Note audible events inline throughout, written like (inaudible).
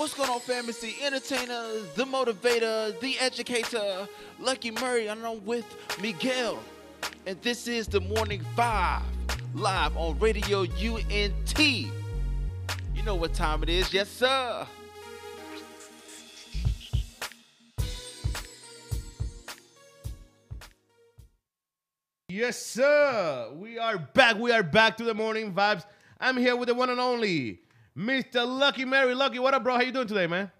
What's going on, fam? It's the entertainer, the motivator, the educator, Lucky Murray, and I'm with Miguel. And this is the Morning Five, live on Radio UNT. You know what time it is, yes, sir. Yes, sir. We are back. We are back to the morning vibes. I'm here with the one and only Mr. Lucky Mary. Lucky, what up, bro? How you doing today, man?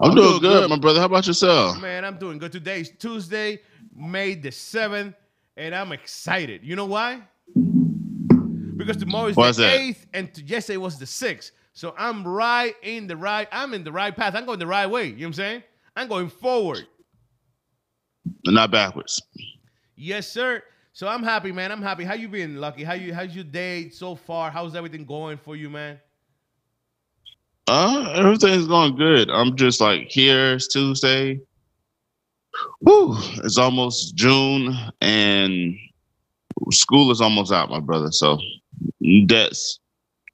I'm, doing, good, my brother. How about yourself? Man, I'm doing good. Today's Tuesday, May the 7th, and I'm excited. You know why? Because tomorrow is Why the that? 8th, and yesterday was the 6th. So I'm right in the right, I'm in the right path. I'm going the right way. You know what I'm saying? I'm going forward. Not backwards. Yes, sir. So I'm happy, man. I'm happy. How you been, Lucky? How you how's your day so far? How's everything going for you, man? Uh, everything's going good. I'm just like here. It's Tuesday. Woo! It's almost June, and school is almost out, my brother. So that's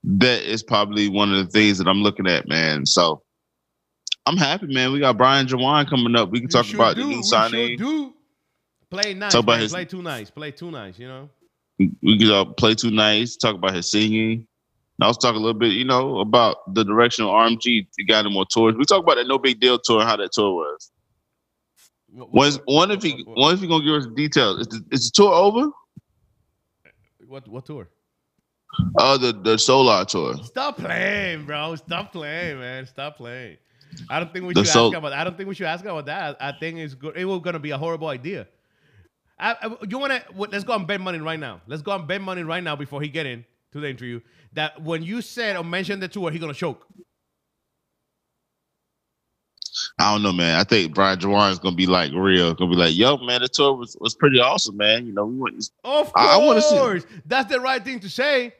that is probably one of the things that I'm looking at, man. So I'm happy, man. We got Byron Juane coming up. We can talk We about sure the do. new We signing. Sure. Play nice. Talk about man. his- Play too nice. Play too nice. You know. we can uh, play too nice, talk about his singing. And also talk a little bit, you know, about the direction of RMG to got him more tours. We talk about that no big deal tour and how that tour was. What, Was what- one if he one if he gonna give us details. Is the, is the tour over? What what tour? Uh the the Solar tour. Stop playing, bro. Stop playing, man. Stop playing. I don't think we should ask about. I don't think we should ask about that. I think it's good. It was gonna be a horrible idea. I, I- you wanna? Let's go and bet money right now. Let's go and bet money right now before he get in to the interview. That when you said or mentioned the tour, he gonna choke. I don't know, man. I think Byron Juane is gonna be like real. Gonna be like, yo, man, the tour was, was pretty awesome, man. You know, we went Of I- I wanna see- course, that's the right thing to say.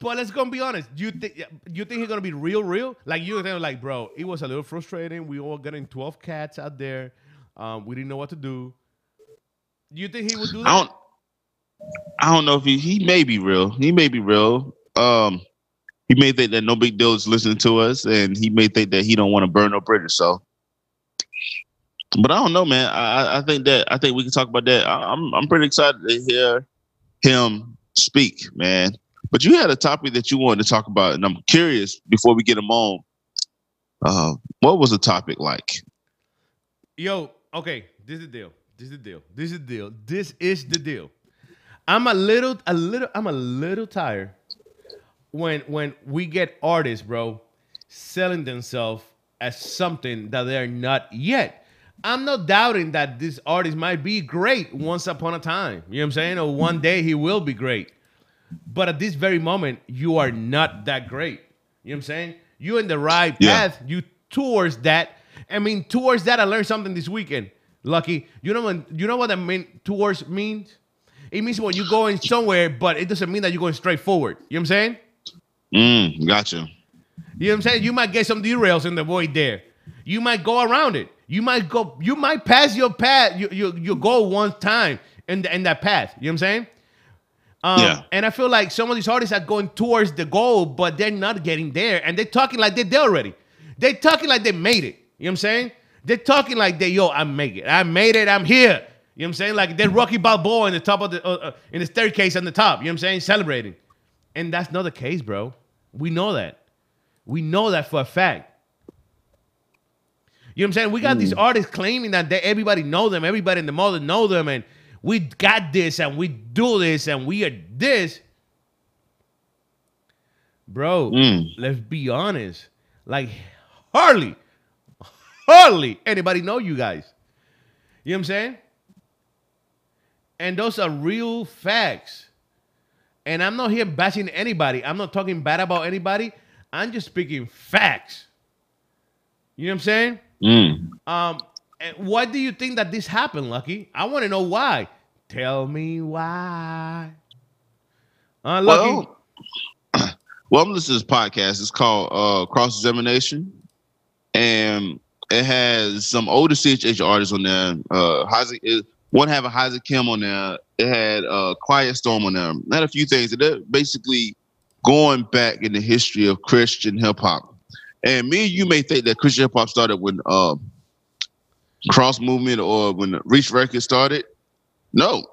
But let's go and be honest. You think you think he's gonna be real, real? Like you think, like, bro, it was a little frustrating. We all getting twelve cats out there. Um, we didn't know what to do. Do you think he would do that? I don't I don't know if he he may be real. He may be real. Um he may think that no big deal is listening to us, and he may think that he don't want to burn no bridges. So, but I don't know, man. I I- I think that I think we can talk about that. I, I'm I'm pretty excited to hear him speak, man. But you had a topic that you wanted to talk about, and I'm curious before we get him on. Uh, what was the topic like? Yo, okay, this is the deal. This is the deal. This is the deal. This is the deal. I'm a little, a little, I'm a little tired when when we get artists, bro, selling themselves as something that they're not yet. I'm not doubting that this artist might be great once upon a time. You know what I'm saying? Or one day he will be great. But at this very moment, you are not that great. You know what I'm saying? You're in the right Yeah. path. You towards that. I mean, towards that, I learned something this weekend. Lucky. You know when you know what I mean towards means? It means when you're going somewhere, but it doesn't mean that you're going straight forward. You know what I'm saying? Mm, gotcha. You know what I'm saying? You might get some derails in the void there. You might go around it. You might go. You might pass your path. You you, you go one time in the, in that path. You know what I'm saying? Um, Yeah. And I feel like some of these artists are going towards the goal, but they're not getting there. And they're talking like they're there already. They're talking like they made it. You know what I'm saying? They're talking like they, yo, I make it. I made it. I'm here. You know what I'm saying? Like they're Rocky Balboa in the top of the, uh, uh, in the staircase on the top. You know what I'm saying? Celebrating. And that's not the case, bro. We know that. We know that for a fact. You know what I'm saying? We got these artists claiming that they, everybody know them, everybody in the mother know them, and we got this and we do this and we are this. Bro, Mm. let's be honest. Like hardly, hardly anybody know you guys. You know what I'm saying? And those are real facts. And I'm not here bashing anybody. I'm not talking bad about anybody. I'm just speaking facts. You know what I'm saying? Mm. Um, and why do you think that this happened, Lucky? I want to know why. Tell me why. Uh, Lucky. Well, (clears throat) well, I'm listening to this podcast. It's called uh, Cross Examination, and it has some older CHH artists on there. Uh, it, one having Isaac Kim on there. It had uh, Quiet Storm on there. Had a few things. They're basically going back in the history of Christian hip hop. And me and you may think that Christian hip hop started when uh, Cross Movement or when Reach Records started. No,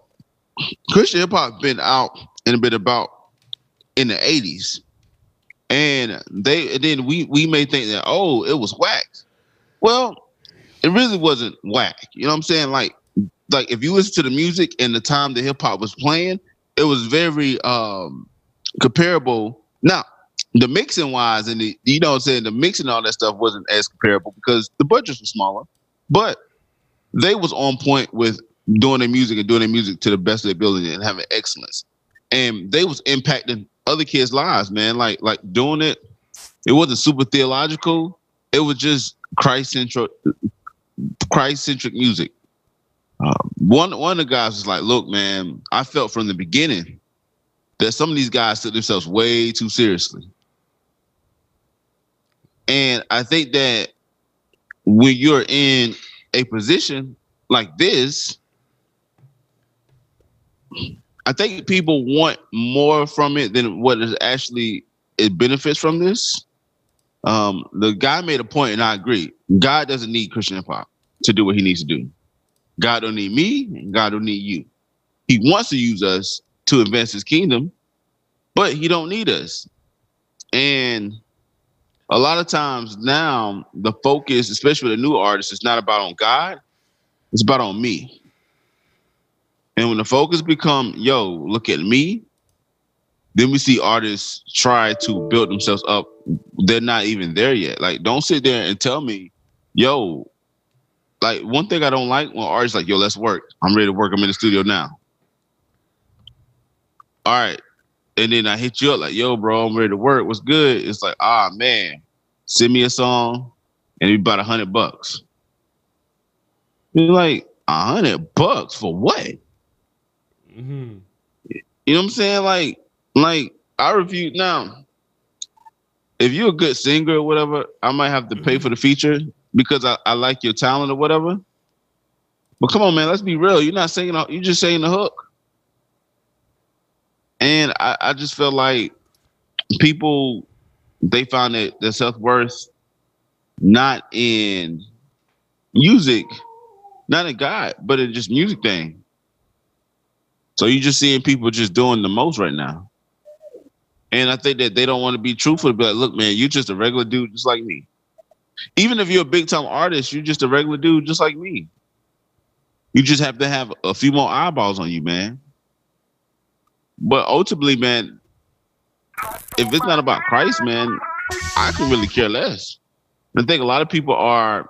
Christian hip hop been out and been about in the '80s, and they and then we we may think that oh it was whack. Well, it really wasn't whack. You know what I'm saying? Like like if you listen to the music and the time the hip hop was playing, it was very um comparable. Now, the mixing wise and the you know what I'm saying, the mixing and all that stuff wasn't as comparable because the budgets were smaller, but they was on point with doing their music and doing their music to the best of their ability and having excellence. And they was impacting other kids' lives, man. Like like doing it, it wasn't super theological. It was just Christ centric Christ centric music. Uh, one one of the guys was like, "Look, man, I felt from the beginning that some of these guys took themselves way too seriously, and I think that when you're in a position like this, I think people want more from it than what is actually it benefits from this. Um, the guy made a point, and I agree. God doesn't need Christian hip hop to do what he needs to do. God don't need me, God don't need you. He wants to use us to advance his kingdom, but he don't need us. And a lot of times now, the focus, especially with the new artists, is not about on God, it's about on me. And when the focus become, yo, look at me, then we see artists try to build themselves up. They're not even there yet. Like, don't sit there and tell me, yo, like one thing I don't like when artists like, yo, let's work. I'm ready to work. I'm in the studio now. All right. And then I hit you up like, yo, bro, I'm ready to work. What's good? It's like, ah man, send me a song and it's about a hundred bucks. You're like, a hundred bucks for what? Mm-hmm. You know what I'm saying? Like, like I refuse now. If you're a good singer or whatever, I might have to pay mm-hmm. for the feature because I, I like your talent or whatever. But come on, man, let's be real. You're not singing. You're just saying the hook. And I, I just feel like people they found that their self worth not in music, not in God, but in just music thing. So you're just seeing people just doing the most right now. And I think that they don't want to be truthful be like, look, man, you're just a regular dude just like me. Even if you're a big time artist, you're just a regular dude just like me. You just have to have a few more eyeballs on you, man. But ultimately, man, if it's not about Christ, man, I can really care less. I think a lot of people are,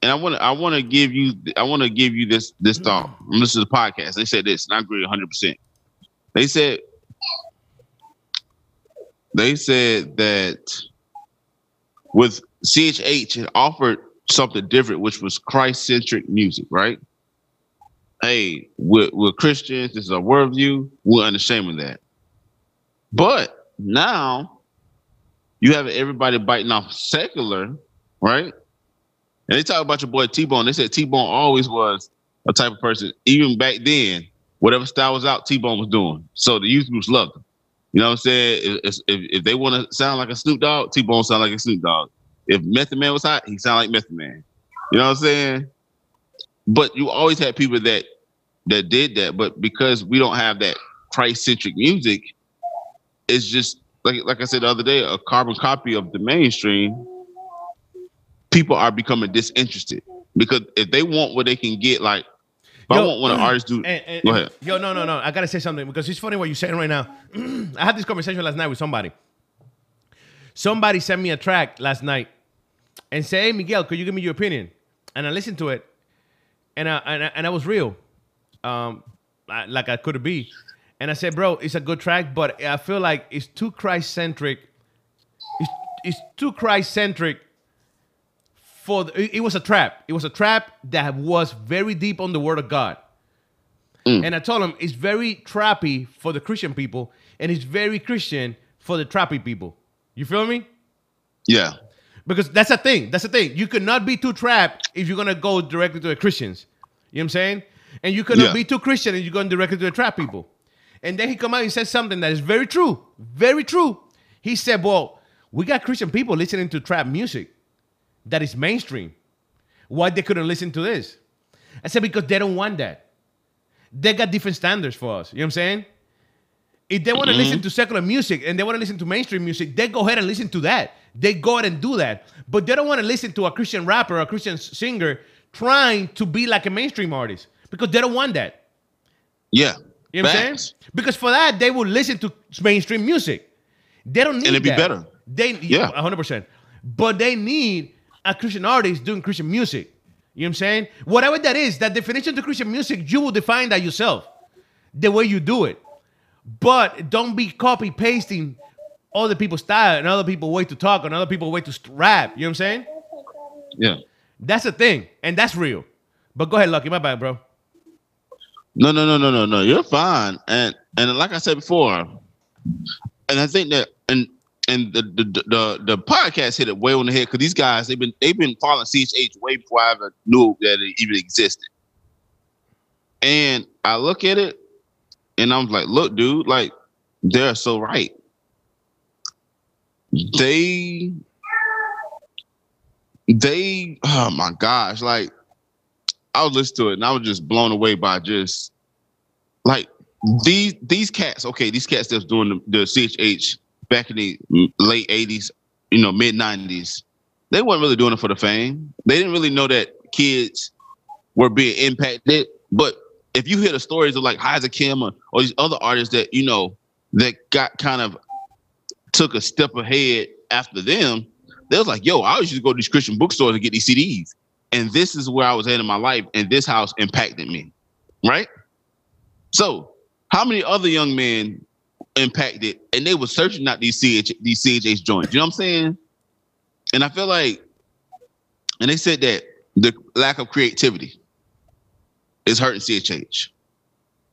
and I want to, I want to give you, I want to give you this, this thought. This is a podcast. They said this, and I agree 100. percent They said, they said that with CHH, it offered something different, which was Christ centric music, right? Hey, we're, we're Christians. This is our worldview. We're unashamed of that. But now you have everybody biting off secular, right? And they talk about your boy T Bone. They said T Bone always was a type of person, even back then, whatever style was out, T Bone was doing. So the youth groups loved him. You know what I'm saying? If, if, if they want to sound like a Snoop Dogg, T Bone sound like a Snoop Dogg. If Method Man was hot, he sound like Method Man. You know what I'm saying? But you always had people that that did that. But because we don't have that Christ centric music, it's just like like I said the other day, a carbon copy of the mainstream. People are becoming disinterested because if they want what they can get, like I Yo, want what an artist do. And, and- Go ahead. Yo, no, no, no. I gotta say something because it's funny what you're saying right now. (clears throat) I had this conversation last night with somebody. Somebody sent me a track last night and said, "Hey, Miguel, could you give me your opinion?" And I listened to it, and I and I, and I was real, um, I- like I could be. And I said, "Bro, it's a good track, but I feel like it's too Christ centric. It's, it's too Christ centric for the, it- was a trap. It was a trap that was very deep on the word of God. Mm. And I told him it's very trappy for the Christian people, and it's very Christian for the trappy people. You feel me? Yeah. Because that's the thing. That's the thing. You cannot be too trapped if you're gonna go directly to the Christians. You know what I'm saying? And you cannot Yeah. be too Christian and you're going directly to the trap people. And then he come out and said something that is very true, very true. He said, "Well, we got Christian people listening to trap music that is mainstream. Why they couldn't listen to this?" I said, "Because they don't want that. They got different standards for us. You know what I'm saying?" If they want to mm-hmm. listen to secular music and they want to listen to mainstream music, they go ahead and listen to that. They go ahead and do that. But they don't want to listen to a Christian rapper or a Christian singer trying to be like a mainstream artist because they don't want that. Yeah. You know what I'm saying? Because for that, they will listen to mainstream music. They don't need And it'd be that. better. They Yeah. 100%. But they need a Christian artist doing Christian music. You know what I'm saying? Whatever that is, that definition to Christian music, you will define that yourself. The way you do it. But don't be copy pasting other people's style and other people's way to talk and other people's way to rap. You know what I'm saying? Yeah. That's the thing. And that's real. But go ahead, Lucky. My bad, bro. No, no, no, no, no, no. You're fine. And and like I said before, and I think that and and the the the, the podcast hit it way on the head because these guys they've been they've been following CHH way before I ever knew that it even existed. And I look at it and I'm like, look, dude, like they're so right. They they oh my gosh, like I was listening to it and I was just blown away by just like these these cats. Okay, these cats that's doing the, the CHH back in the late '80s, you know, mid '90s. They weren't really doing it for the fame. They didn't really know that kids were being impacted. But if you hear the stories of like Heiser Kim or, or these other artists that you know that got kind of took a step ahead after them, they was like, "Yo, I used to go to these Christian bookstores and get these CDs." and this is where I was at in my life, and this house impacted me, right? So, how many other young men impacted, and they were searching out these CH these CHH joints? You know what I'm saying? And I feel like, and they said that the lack of creativity is hurting CHH.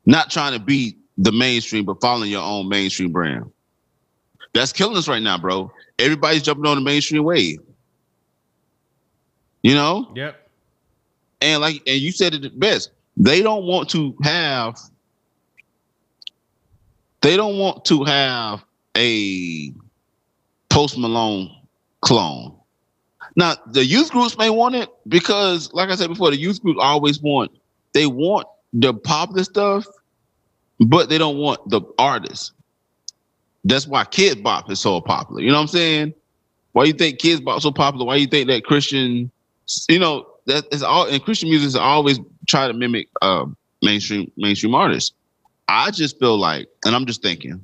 Not trying to be the mainstream, but following your own mainstream brand. That's killing us right now, bro. Everybody's jumping on the mainstream wave. You know? Yep. And like, and you said it best. They don't want to have. They don't want to have a Post Malone clone. Now, the youth groups may want it because, like I said before, the youth groups always want. They want the popular stuff, but they don't want the artists. That's why Kid Bop is so popular. You know what I'm saying? Why you think Kidz Bop so popular? Why you think that Christian, you know, that is all and Christian music is always try to mimic uh, mainstream mainstream artists. I just feel like, and I'm just thinking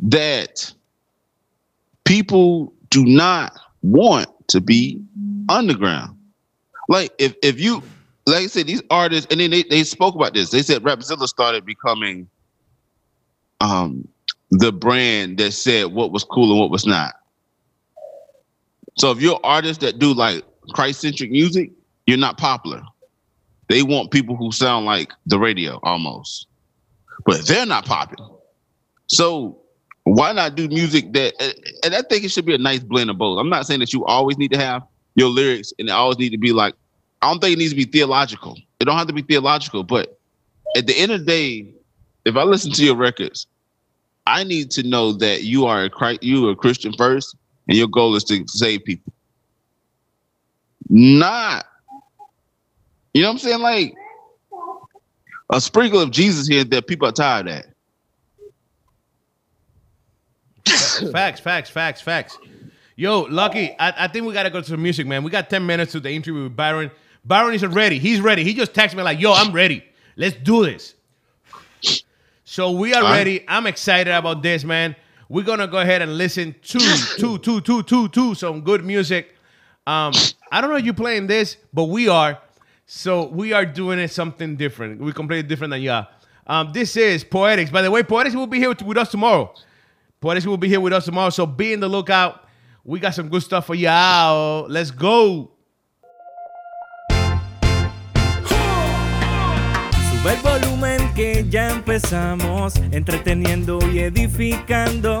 that people do not want to be underground. Like if if you like I said, these artists, and then they, they spoke about this. They said Rapzilla started becoming um the brand that said what was cool and what was not. So if you're artists that do like Christ-centric music, you're not popular. They want people who sound like the radio almost. But they're not popular. So why not do music that and I think it should be a nice blend of both. I'm not saying that you always need to have your lyrics and always need to be like I don't think it needs to be theological. It don't have to be theological, but at the end of the day, if I listen to your records, I need to know that you are a Christ, you are a Christian first, and your goal is to save people. Not, you know what I'm saying? Like a sprinkle of Jesus here that people are tired at. facts, facts, facts, facts. Yo, Lucky, I, I think we gotta go to the music, man. We got 10 minutes to the interview with Byron. Byron is ready. He's ready. He just texted me like, yo, I'm ready. Let's do this. So we are All right. ready. I'm excited about this, man. We're gonna go ahead and listen to to to to to to some good music. Um, I don't know if you're playing this, but we are. So we are doing something different. We completely different than y'all. Um, this is Poetics. By the way, Poetics will be here with, with us tomorrow. Poetics will be here with us tomorrow. So be in the lookout. We got some good stuff for y'all. Let's go. Sube el volumen que ya empezamos, entreteniendo y edificando.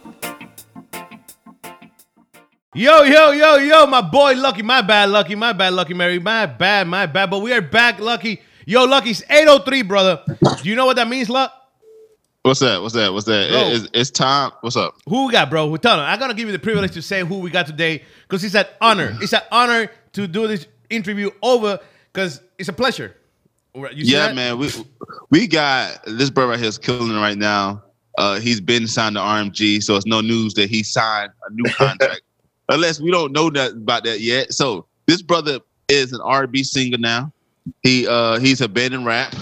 Yo, yo, yo, yo, my boy Lucky, my bad, Lucky, my bad, Lucky Mary, my bad, my bad. But we are back, Lucky. Yo, Lucky's 803, brother. Do you know what that means, Luck? What's that? What's that? What's that? Bro. It's, it's time. What's up? Who we got, bro? Who tell them. I'm gonna give you the privilege to say who we got today because it's an honor. (sighs) It's an honor to do this interview over because it's a pleasure. Yeah, that? man. We we got this bro right here is killing it right now. Uh, he's been signed to RMG, so it's no news that he signed a new (laughs) contract. Unless we don't know that about that yet. So this brother is an R&B singer now. He uh he's abandoned rap,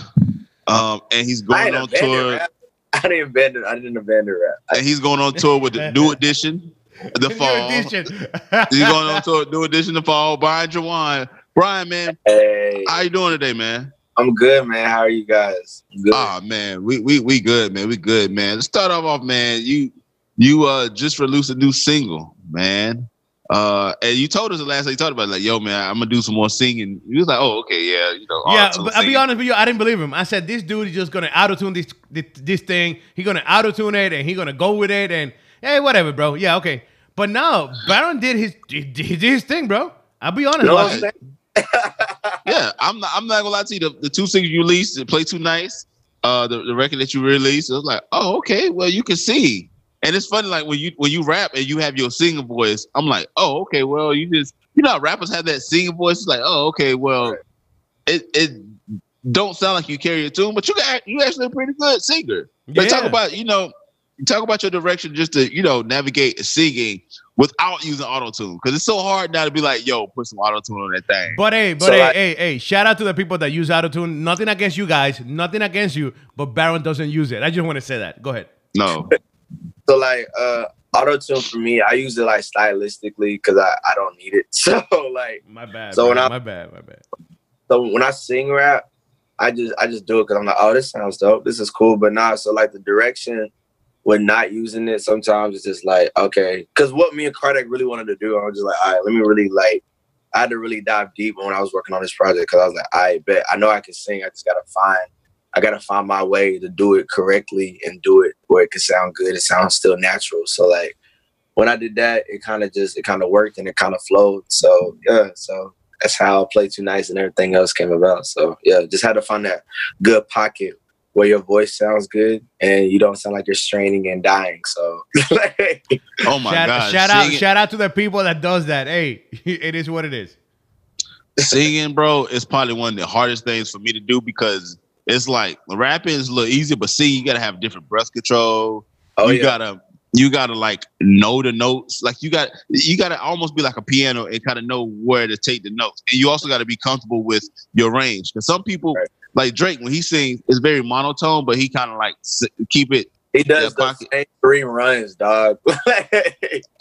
um, and he's going on tour. rap. I didn't abandon. I didn't abandon rap. And he's going on tour with the new (laughs) edition, the Fall. New edition. (laughs) He's going on tour, new edition, the fall. Byron Juane, Byron, man, Hey, how you doing today, man? I'm good, man. How are you guys? Ah man, we we we good, man. We good, man. Let's start off off, man. You you uh just released a new single, man. Uh and you told us the last time you talked about it, like, yo, man, I'm gonna do some more singing. You was like, oh, okay, yeah, you know. yeah, but I'll be honest with you, I didn't believe him. I said this dude is just gonna auto tune this, this this thing. He gonna auto tune it and he gonna go with it and hey, whatever, bro. Yeah, okay. But now Byron did his he did his thing, bro. I'll be honest. You know what I'm saying? (laughs) Yeah, I'm not I'm not gonna lie to you. The, the two singles you released, it play too nice. Uh the, the record that you released, it was like, oh, okay, well, you can see. And it's funny, like when you when you rap and you have your singing voice, I'm like, oh, okay, well, you just you know how rappers have that singing voice. It's like, oh, okay, well, Right. it it don't sound like you carry a tune, but you got you actually a pretty good singer. But talk about, you know, talk about your direction just to, you know, navigate singing without using auto tune. Because it's so hard now to be like, yo, put some auto tune on that thing. But hey, but So, hey, like- hey, hey, shout out to the people that use autotune. Nothing against you guys, nothing against you, but Byron doesn't use it. I just want to say that. Go ahead. no. So like uh auto tune for me, I use it like stylistically because I, I don't need it. (laughs) So like My bad. So man. when I- my bad, my bad. so when I sing rap, I just I just do it because I'm like, oh, this sounds dope. This is cool. But nah, so like the direction with not using it, sometimes it's just like, okay. Cause what me and Kardec really wanted to do, I was just like, all right, let me really like I had to really dive deep when I was working on this project because I was like, I bet I know I can sing. I just gotta find I gotta find my way to do it correctly and do it where it can sound good. It sounds still natural. So like when I did that, it kind of just it kind of worked and it kind of flowed. So yeah, so that's how Play Too Nice and everything else came about. So yeah, just had to find that good pocket where your voice sounds good and you don't sound like you're straining and dying. So (laughs) Oh my shout, god. shout out, Singing- shout out to the people that does that. Hey, (laughs) it is what it is. singing, bro, is probably one of the hardest things for me to do because it's like rapping is a little easier, but see, you gotta have different breath control. oh you yeah, gotta you gotta like know the notes. Like you got you gotta almost be like a piano and kind of know where to take the notes. And you also gotta be comfortable with your range. Because some people Right. like Drake when he sings, it's very monotone, but he kind of like s- keep it. he does the pocket. same three runs, dog. (laughs)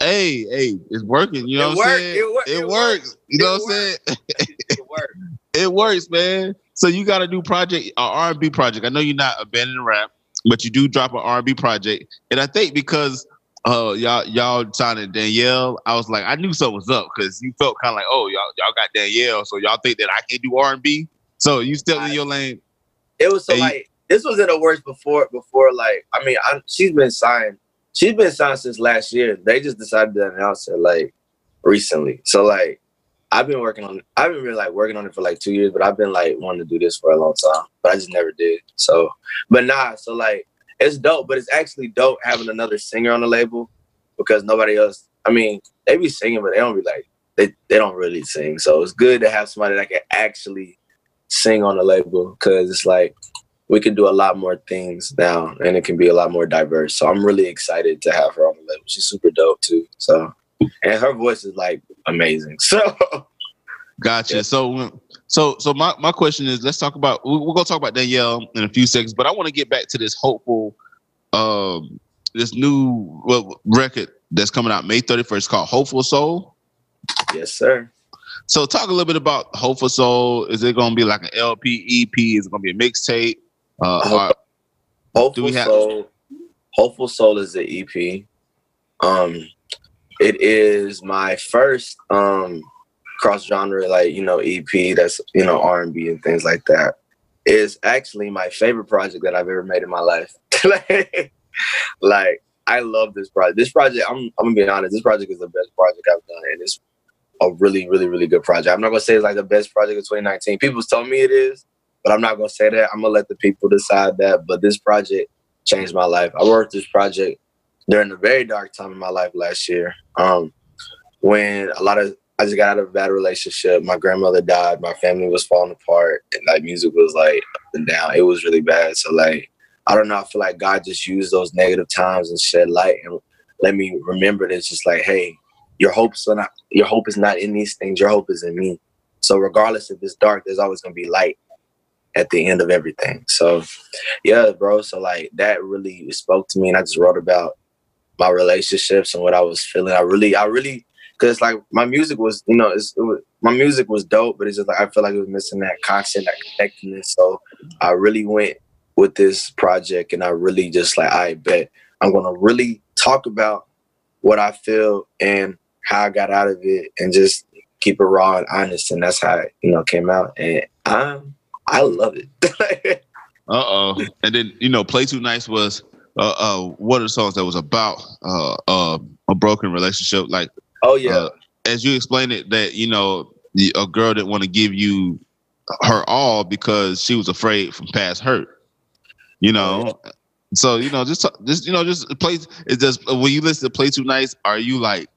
Hey, hey, it's working. You know It what I'm saying? it work, It, it works. You It know what I'm saying? (laughs) it works. It works, man. So you got a new project, a R&B project. I know you're not abandoning rap, but you do drop an R&B project, and I think because uh y'all y'all signed Danielle, I was like, I knew something was up because you felt kind of like, oh y'all y'all got Danielle, so y'all think that I can do R&B. So you stepped in your lane. It was so like this was in the works before before like I mean I, she's been signed she's been signed since last year. They just decided to announce it like recently. So like I've been working on I've been really like working on it for like two years, but I've been like wanting to do this for a long time, but I just never did. So but nah, so like it's dope, but it's actually dope having another singer on the label because nobody else I mean, they be singing, but they don't be like they, they don't really sing. So it's good to have somebody that can actually sing on the label because it's like we can do a lot more things now and it can be a lot more diverse. So I'm really excited to have her on the label. She's super dope too. So and her voice is like amazing. (laughs) So Gotcha. Yeah. So so so my, my question is, let's talk about we- we're gonna talk about Danielle in a few seconds, but I want to get back to this hopeful, um, this new well, record that's coming out May 31st called Hopeful Soul. yes, sir. So talk a little bit about Hopeful Soul. Is it gonna be like an LP, EP? Is it gonna be a mixtape? Uh, or- Hopeful we have- Soul. Hopeful Soul is the EP. Um, it is my first um cross genre like you know EP that's you know R and B and things like that. Is actually my favorite project that I've ever made in my life. (laughs) like, I love this project. This project, I'm I'm gonna be honest, this project is the best project I've done, and it's a really, really, really good project. I'm not gonna say it's like the best project of 2019. People told me it is, but I'm not gonna say that. I'm gonna let the people decide that. But this project changed my life. I worked this project during a very dark time in my life last year. Um, when a lot of I just got out of a bad relationship. My grandmother died. My family was falling apart, and like music was like up and down. It was really bad. So like, I don't know. I feel like God just used those negative times and shed light and let me remember that it's just like, hey, your hopes are not your hope is not in these things. Your hope is in me. So regardless if it's dark, there's always gonna be light at the end of everything. So yeah, bro. So like that really spoke to me, and I just wrote about my relationships and what I was feeling. I really, I really, because like my music was, you know, it was, my music was dope, but it's just like I feel like it was missing that content, that connectedness. So I really went with this project, and I really just like I bet I'm gonna really talk about what I feel and how I got out of it, and just keep it raw and honest, and that's how it, you know came out, and I'm I love it. (laughs) Uh oh. And then you know, play too nice was uh, uh one of the songs that was about uh, uh a broken relationship. Like oh yeah, uh, as you explained it, that you know the, a girl didn't want to give you her all because she was afraid from past hurt. You know. So you know, just just you know, just play. It just when you listen to "Play Too Nice," are you like,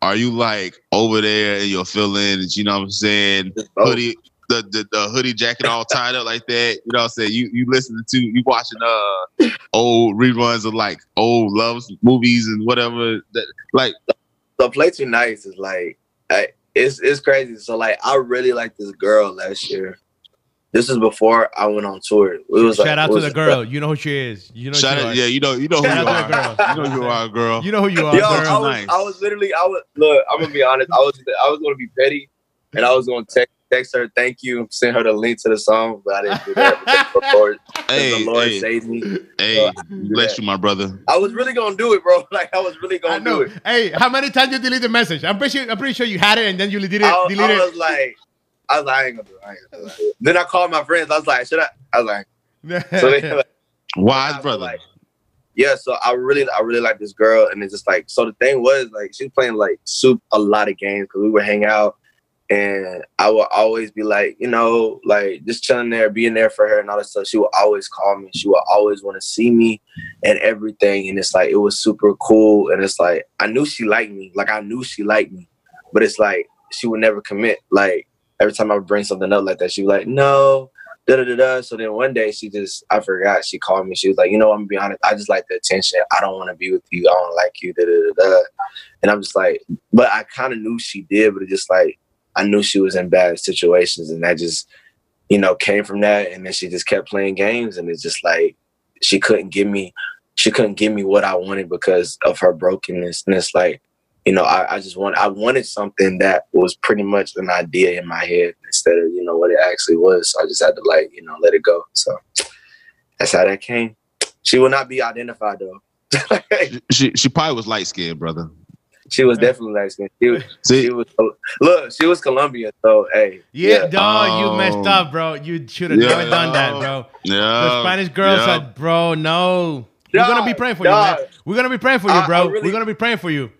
are you like over there in your feelings? You know what I'm saying? Hoodie, the, the, the hoodie jacket all tied up like that. You know what I'm saying? You you listening to you watching uh old reruns of like old love movies and whatever. That like so play too nice is like I, it's it's crazy. So like I really like this girl last year. This is before I went on tour. It was Shout like, out to was the girl. You know who she is. You know shout who out, yeah, you know you know who you to the are. girl. You know who you are, girl. You know who you are, Yo, girl. I was, nice. I was literally, I was look. I'm gonna be honest. I was, I was gonna be petty, and I was gonna text, text her, thank you, send her the link to the song, but I didn't do that because the (laughs) Lord, Hey, the Lord hey, saved me. hey, do bless you, my brother. I was really gonna do it, bro. (laughs) Like I was really gonna do it. Hey, how many times you delete the message? I'm pretty sure. I'm pretty sure you had it and then you deleted I, it. I was like, I was like, I ain't gonna do it. I ain't gonna do it. Then I called my friends. I was like, should I? I was like, so they (laughs) like, Wise brother. like- yeah, so I really, I really like this girl, and it's just like, so the thing was like, she was playing like soup a lot of games because we would hang out, and I would always be like, you know, like just chilling there, being there for her and all that stuff. She would always call me. She would always want to see me and everything, and it's like it was super cool, and it's like I knew she liked me, like I knew she liked me, but it's like she would never commit. Like every time I would bring something up like that, she was like, no, da da da da. So then one day she just, I forgot. She called me. She was like, you know, I'm gonna be honest. I just like the attention. I don't want to be with you. I don't like you. Da da da da. And I'm just like, but I kind of knew she did, but it just like I knew she was in bad situations, and that just, you know, came from that. And then she just kept playing games, and it's just like she couldn't give me, she couldn't give me what I wanted because of her brokenness. And it's like, you know, I, I just want I wanted something that was pretty much an idea in my head instead of, you know, what it actually was. So I just had to like, you know, let it go. So that's how that came. She will not be identified though. (laughs) She she probably was light skinned, brother. She was definitely like she was, See, she was look, she was Colombian, so hey. yeah, dog, you messed Oh. up, bro. You should have Yeah. never done that, bro. yeah, The Spanish girl yeah. said, bro, no. We're gonna be praying for you, dog. man. We're gonna be praying for you, I- I bro. really- We're gonna be praying for you.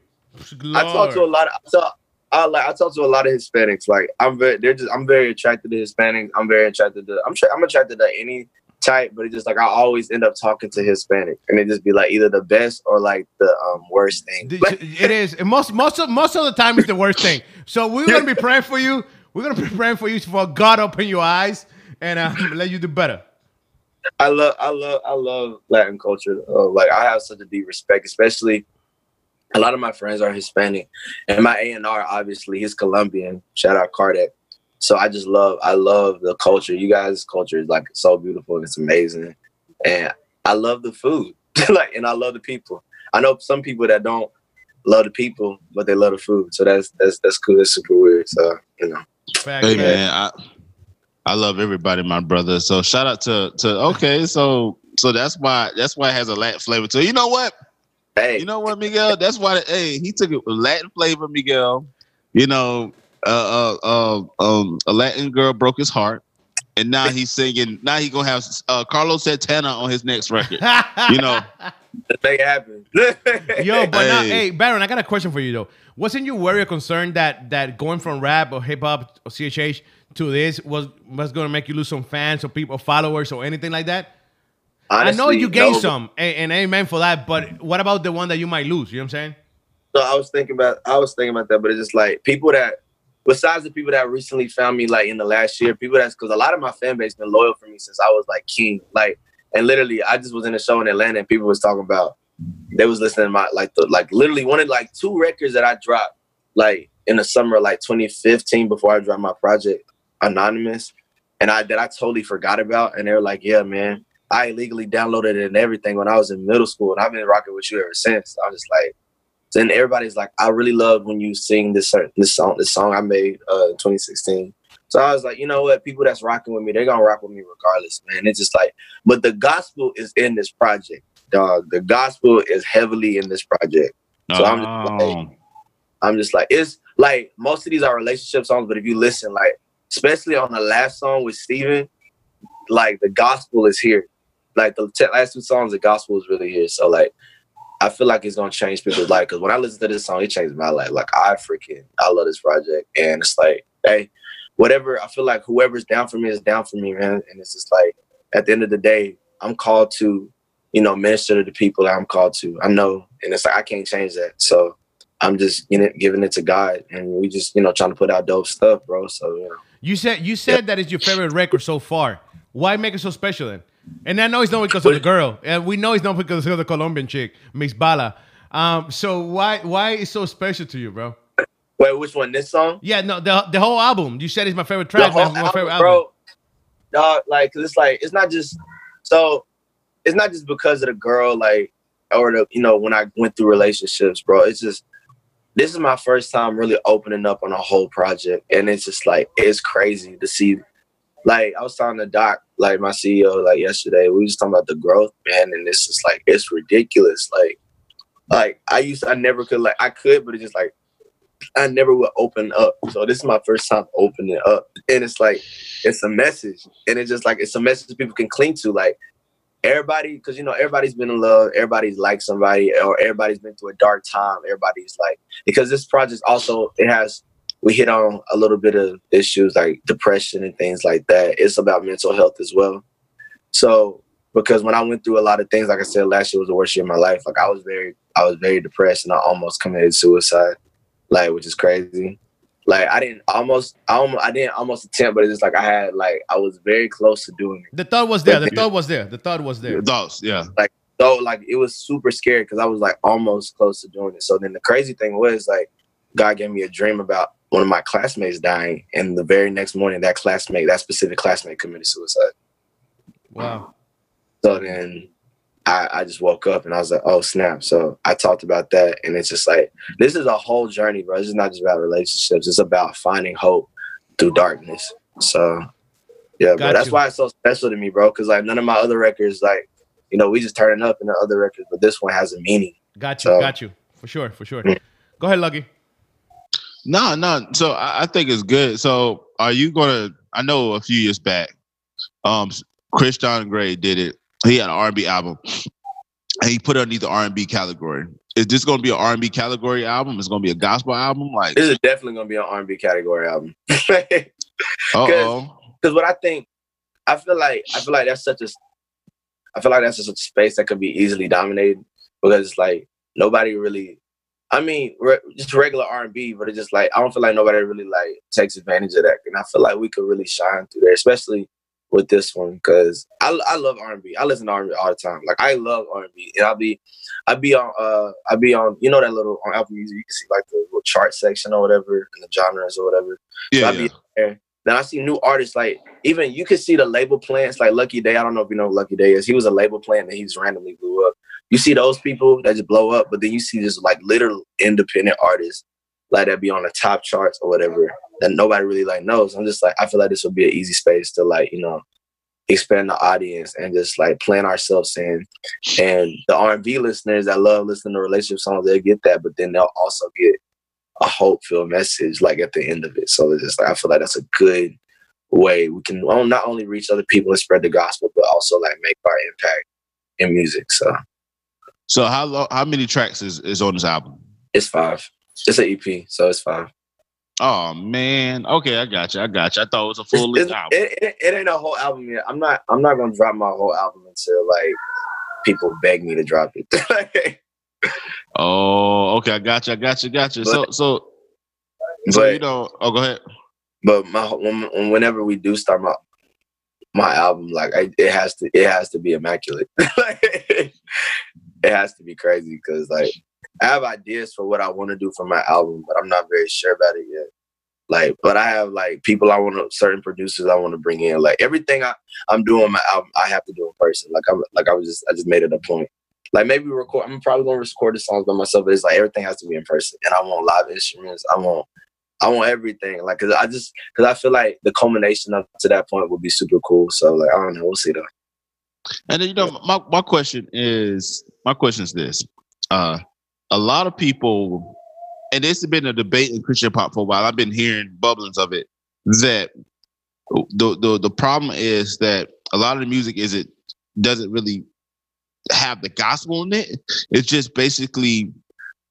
I talk to a lot of I talk, I like I talk to a lot of Hispanics. Like I'm very they're just I'm very attracted to Hispanics. I'm very attracted to I'm sure I'm attracted to any type, but it's just like I always end up talking to Hispanic and it just be like either the best or like the um worst thing. It is. And most most of most of the time it's the worst thing. So we're gonna be praying for you. We're gonna be praying for you for God open your eyes and uh, (laughs) let you do better. I love, I love, I love Latin culture. Uh, like I have such a deep respect, especially a lot of my friends are Hispanic, and my A and R obviously he's Colombian. Shout out Kardec. So I just love, I love the culture. You guys' culture is like so beautiful and it's amazing, and I love the food, (laughs) like, and I love the people. I know some people that don't love the people, but they love the food. So that's that's that's cool. That's super weird. So you know, Facts, Hey man. man, I I love everybody, my brother. So shout out to to okay, so So that's why that's why it has a Latin flavor to it. You know what? Hey, You know what, Miguel? That's why. Hey, he took it with Latin flavor, Miguel. You know, uh, uh, uh, um, a Latin girl broke his heart, and now he's singing. Now he gonna have uh, Carlos Santana on his next record. You know, (laughs) let's make happen. (laughs) Yo, but now, Hey. hey, Byron, I got a question for you though. Wasn't you worried or concerned that that going from rap or hip hop or CHH to this was was going to make you lose some fans or people, followers or anything like that? I know you gained no, some, and, and amen for that. But what about the one that you might lose? You know what I'm saying? So I was thinking about I was thinking about that, but it's just like people that besides the people that recently found me like in the last year, people that's because a lot of my fan base been loyal for me since I was like king. Like and literally I just was in a show in Atlanta and people was talking about they was listening to my like the like literally one of like two records that I dropped like in the summer like 2015 before I dropped my project Anonymous and I that I totally forgot about and they were like, Yeah, man, I illegally downloaded it and everything when I was in middle school and I've been rocking with you ever since. I was just like then everybody's like, I really love when you sing this certain this song, this song I made uh in 2016. So I was like, you know what, people that's rocking with me, they're gonna rock with me regardless, man. It's just like, but the gospel is in this project, dog. The gospel is heavily in this project. So I'm just like, Oh. I'm just like, it's like most of these are relationship songs, but if you listen, like, especially on the last song with Steven, like the gospel is here. Like the t- last two songs, the gospel is really here. So like I feel like it's gonna change people's life. Cause when I listen to this song, it changed my life. Like I freaking I love this project. And it's like, hey, whatever I feel like whoever's down for me is down for me, man. And it's just like at the end of the day, I'm called to, you know, minister to the people that I'm called to. I know. And it's like I can't change that. So I'm just you know giving it to God, and we just you know trying to put out dope stuff, bro. So you know, You said you said that it's your favorite record so far. Why make it so special then? And I know it's not because of the girl, and we know it's not because of the Colombian chick, Miss Bala. Um, so why why is so special to you, bro? wait, which one? This song? Yeah, no, the the whole album. You said it's my favorite track, The whole my, my album, favorite album. bro. Dog, like, it's like it's not just so it's not just because of the girl, like, or the you know when I went through relationships, bro. It's just this is my first time really opening up on a whole project, and it's just like it's crazy to see. Like I was talking to Doc, like my CEO, like yesterday. We was talking about the growth, man, and it's just like it's ridiculous. Like, like I used, I never could, like I could, but it's just like I never would open up. So this is my first time opening up, and it's like it's a message, and it's just like it's a message people can cling to. Like everybody, because you know everybody's been in love, everybody's liked somebody, or everybody's been through a dark time. Everybody's like because this project also it has we hit on a little bit of issues like depression and things like that. It's about mental health as well. So because when I went through a lot of things, like I said, last year was the worst year of my life. Like I was very, I was very depressed, and I almost committed suicide, like which is crazy. Like I didn't almost, I almost, I didn't almost attempt, but it's just like I had, like I was very close to doing it. The thought was there. The thought was there. The thought was there. Dogs, yeah. Like so like it was super scary because I was like almost close to doing it. So then the crazy thing was like God gave me a dream about one of my classmates dying, and the very next morning that classmate, that specific classmate, committed suicide. Wow. So then I, I just woke up and I was like, oh snap. So I talked about that and it's just like this is a whole journey, bro. This is not just about relationships. It's about finding hope through darkness. So yeah, Got bro. That's why it's so special to me, bro. Cause like none of my other records, like, you know, we just turning up in the other records, but this one has a meaning. Got you. So- Got you. For sure. For sure. Mm. Go ahead, Lucky. No, no. So I, I think it's good. So are you gonna? I know a few years back, um, Chris John Gray did it. He had an R&B album, and he put it underneath the R&B category. Is this gonna be an R&B category album? It's gonna be a gospel album? Like, This is definitely gonna be an R&B category album. (laughs) oh, because what I think, I feel like I feel like that's such a, I feel like that's just a space that could be easily dominated because it's like nobody really, I mean, re- just regular R and B, but it's just like I don't feel like nobody really like takes advantage of that, and I feel like we could really shine through there, especially with this one because I, I love R and B. I listen to R and B all the time. Like I love R and B, and I'll be, I be on, uh, I'll be on, you know that little on Apple Music, you can see like the little chart section or whatever, and the genres or whatever. yeah, I yeah. be there. Then I see new artists like even you can see the label plants like Lucky Daye. I don't know if you know Lucky Daye is. He was a label plant and he just randomly blew up. You see those people that just blow up, but then you see just like literal independent artists like that be on the top charts or whatever that nobody really like knows. I'm just like I feel like this would be an easy space to like you know expand the audience and just like plant ourselves in. And the R&B listeners that love listening to relationship songs, they'll get that, but then they'll also get a hope-filled message like at the end of it. So it's just like I feel like that's a good way we can not only reach other people and spread the gospel, but also like make our impact in music. So, so how long? How many tracks is is on this album? It's five. It's an EP, so it's five. Oh man, okay, I got you. I got you. I thought it was a full length album. It, it, it, ain't a whole album yet. I'm not. I'm not gonna drop my whole album until like people beg me to drop it. (laughs) oh, okay. I got you. I got you. Got you. But, so, so, so you know. Oh, go ahead. But my when, whenever we do start my my album, like I, it has to it has to be immaculate. (laughs) it has to be crazy because like I have ideas for what I want to do for my album, but I'm not very sure about it yet. Like, but I have like people I want to, certain producers I want to bring in. Like everything I, I'm doing my album, I have to do in person. Like I'm, like I was just, I just made it a point. Like maybe record, I'm probably gonna record the songs by myself, but it's like everything has to be in person, and I want live instruments. I want, I want everything. Like, cause I just, cause I feel like the culmination up to that point would be super cool. So like, I don't know, we'll see though. And then, you know, my, my question is, my question is this: uh, a lot of people, and this has been a debate in Christian pop for a while. I've been hearing bubblings of it that the the the problem is that a lot of the music is it doesn't really have the gospel in it. It's just basically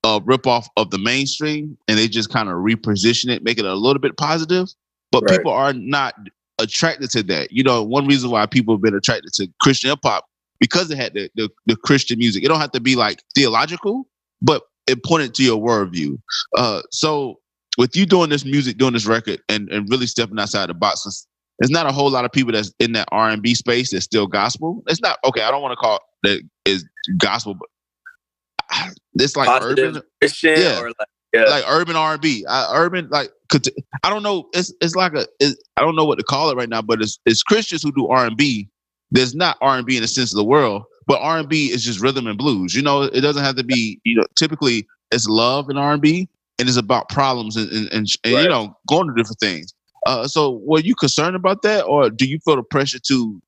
a rip off of the mainstream, and they just kind of reposition it, make it a little bit positive. But right. people are not attracted to that. You know, one reason why people have been attracted to Christian hip hop because it had the, the, the Christian music. It don't have to be like theological, but it pointed to your worldview. Uh, so with you doing this music, doing this record, and, and really stepping outside the box, there's not a whole lot of people that's in that R and B space that's still gospel. It's not okay. I don't want to call it that is gospel, but it's like Positive urban Christian yeah. Like, yeah. like urban R and B. Urban like I don't know. It's it's like a it's, I don't know what to call it right now, but it's it's Christians who do R and B. There's not R and B in the sense of the world, but R and B is just rhythm and blues. You know, it doesn't have to be. You know, typically it's love in R and B, and it's about problems and and, and, and right. you know going to different things. Uh, so were you concerned about that, or do you feel the pressure to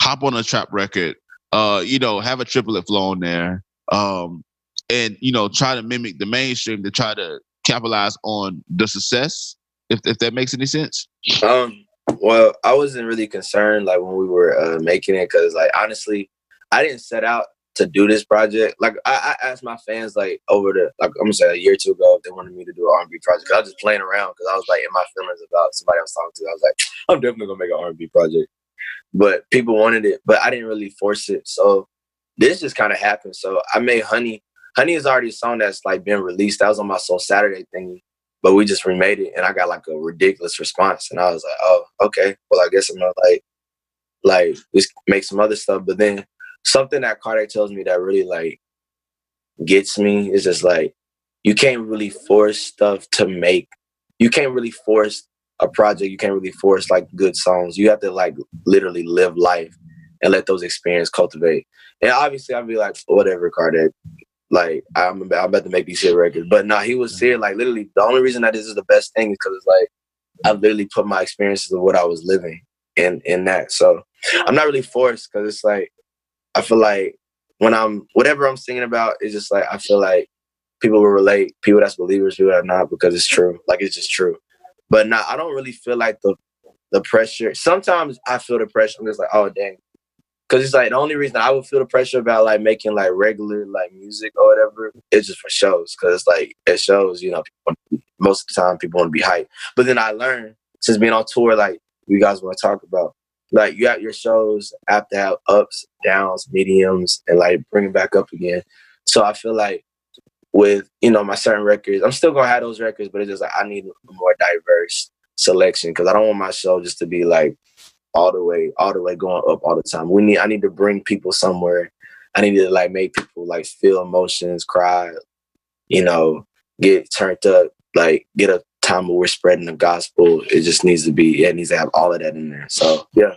hop on a trap record? Uh, you know, have a triplet flow on there, um, and you know, try to mimic the mainstream to try to capitalize on the success. If if that makes any sense. Um. Well, I wasn't really concerned like when we were uh, making it because, like, honestly, I didn't set out to do this project. Like I, I, asked my fans like over the like I'm gonna say a year or two ago if they wanted me to do an R&B project. I was just playing around because I was like in my feelings about somebody I was talking to. I was like, (laughs) I'm definitely gonna make an R&B project. But people wanted it, but I didn't really force it. So this just kind of happened. So I made Honey. Honey is already a song that's like been released. That was on my Soul Saturday thingy. But we just remade it and I got like a ridiculous response. And I was like, oh, okay. Well, I guess I'm gonna like like just make some other stuff. But then something that Carter tells me that really like gets me is just like you can't really force stuff to make you can't really force a project you can't really force like good songs you have to like literally live life and let those experiences cultivate and obviously i'd be like whatever Carter like I'm about, I'm about to make these hit records but nah he was here like literally the only reason that this is the best thing is because it's like I literally put my experiences of what I was living in in that so I'm not really forced because it's like I feel like when I'm whatever I'm singing about is just like I feel like people will relate, people that's believers, people that are not, because it's true. Like it's just true. But now I don't really feel like the the pressure. Sometimes I feel the pressure. I'm just like, oh dang. Cause it's like the only reason I would feel the pressure about like making like regular like music or whatever is just for shows. Cause like it shows, you know, people, most of the time people want to be hyped. But then I learned since being on tour, like you guys want to talk about, like you have your shows have to have ups, downs, mediums, and like bring it back up again. So I feel like with you know my certain records, I'm still gonna have those records, but it's just like I need a more diverse selection because I don't want my show just to be like all the way, all the way going up all the time. We need I need to bring people somewhere. I need to like make people like feel emotions, cry, you know, get turned up, like get a time where we're spreading the gospel, it just needs to be, it needs to have all of that in there. So yeah.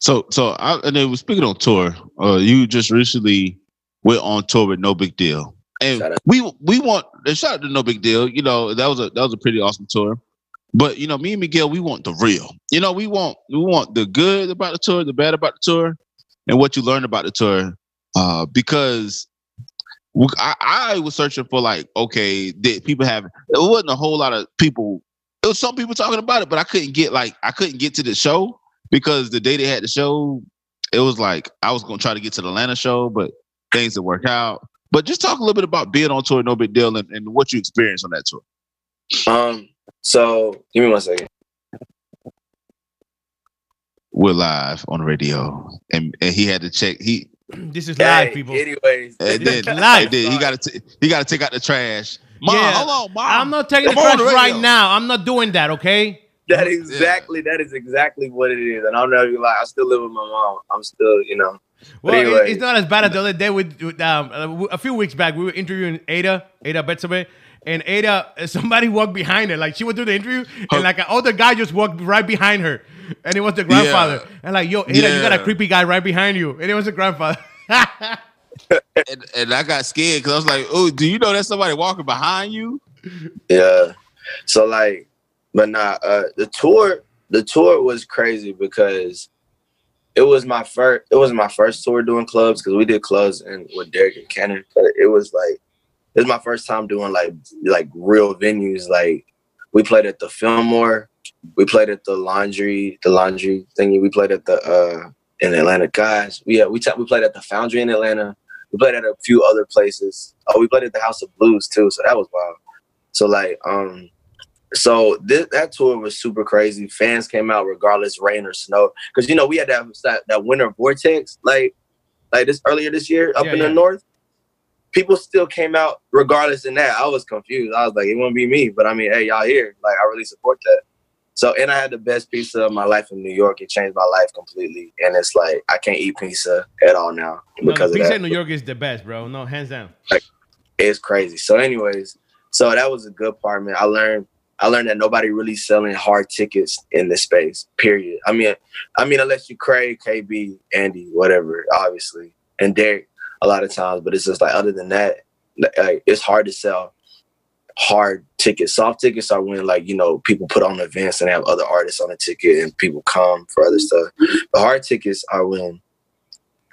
So so I and then speaking on tour, uh, you just recently went on tour with No Big Deal. And we we want shout out to No Big Deal. You know, that was a that was a pretty awesome tour. But you know, me and Miguel, we want the real. You know, we want we want the good about the tour, the bad about the tour, and what you learn about the tour. Uh, because I, I was searching for like, okay, did people have? It wasn't a whole lot of people. It was some people talking about it, but I couldn't get like I couldn't get to the show because the day they had the show, it was like I was gonna try to get to the Atlanta show, but things didn't work out. But just talk a little bit about being on tour, no big deal, and, and what you experienced on that tour. Um, so give me one second. We're live on radio, and, and he had to check. He This is live, Hey, people. Anyways, and This then, is live. and then he got to he got to take out the trash. Mom, Yeah. hold on, mom. I'm not taking the Come on trash the right now. I'm not doing that, okay? that is exactly that is exactly what it is. And I'm not gonna lie, I still live with my mom. I'm still, you know. Well, anyway. it's not as bad as the other day. With, with um, a w- a few weeks back, we were interviewing Ada, Ada Betsabe, and Ada, (laughs) somebody walked behind her. Like she went through the interview, and like an older guy just walked right behind her, and it was the grandfather. And like, yo, Ada, you got a creepy guy right behind you, and it was the grandfather. (laughs) and, and I got scared because I was like, "Oh, do you know there's somebody walking behind you?" Yeah. So like, but nah, uh the tour the tour was crazy because it was my first it was my first tour doing clubs because we did clubs and with Derek and Canon. But it was like it was my first time doing like like real venues. Like we played at the Fillmore, we played at the laundry, the laundry thingy, we played at the uh in Atlanta guys. We yeah, we t- we played at the Foundry in Atlanta. We played at a few other places. Oh, we played at the House of Blues too, so that was wild. So like, um, so this, that tour was super crazy. Fans came out regardless, rain or snow, because you know we had that that, that winter vortex like like this earlier this year up Yeah, in yeah. the north. People still came out regardless in that. I was confused. I was like, it won't be me, but I mean, hey, y'all here. Like, I really support that. So, and I had the best pizza of my life in New York. It changed my life completely. And it's like I can't eat pizza at all now no, because of pizza that in New York is the best, bro. No, hands down. it's crazy. So, anyways, so that was a good part, man. I learned I learned that nobody really selling hard tickets in this space. Period. I mean, I mean, unless you Craig, KB, Andy, whatever, obviously, and Derek, a lot of times. But it's just like other than that, like, it's hard to sell hard tickets. Soft tickets are when like you know people put on events and have other artists on the ticket and people come for other stuff. The hard tickets are when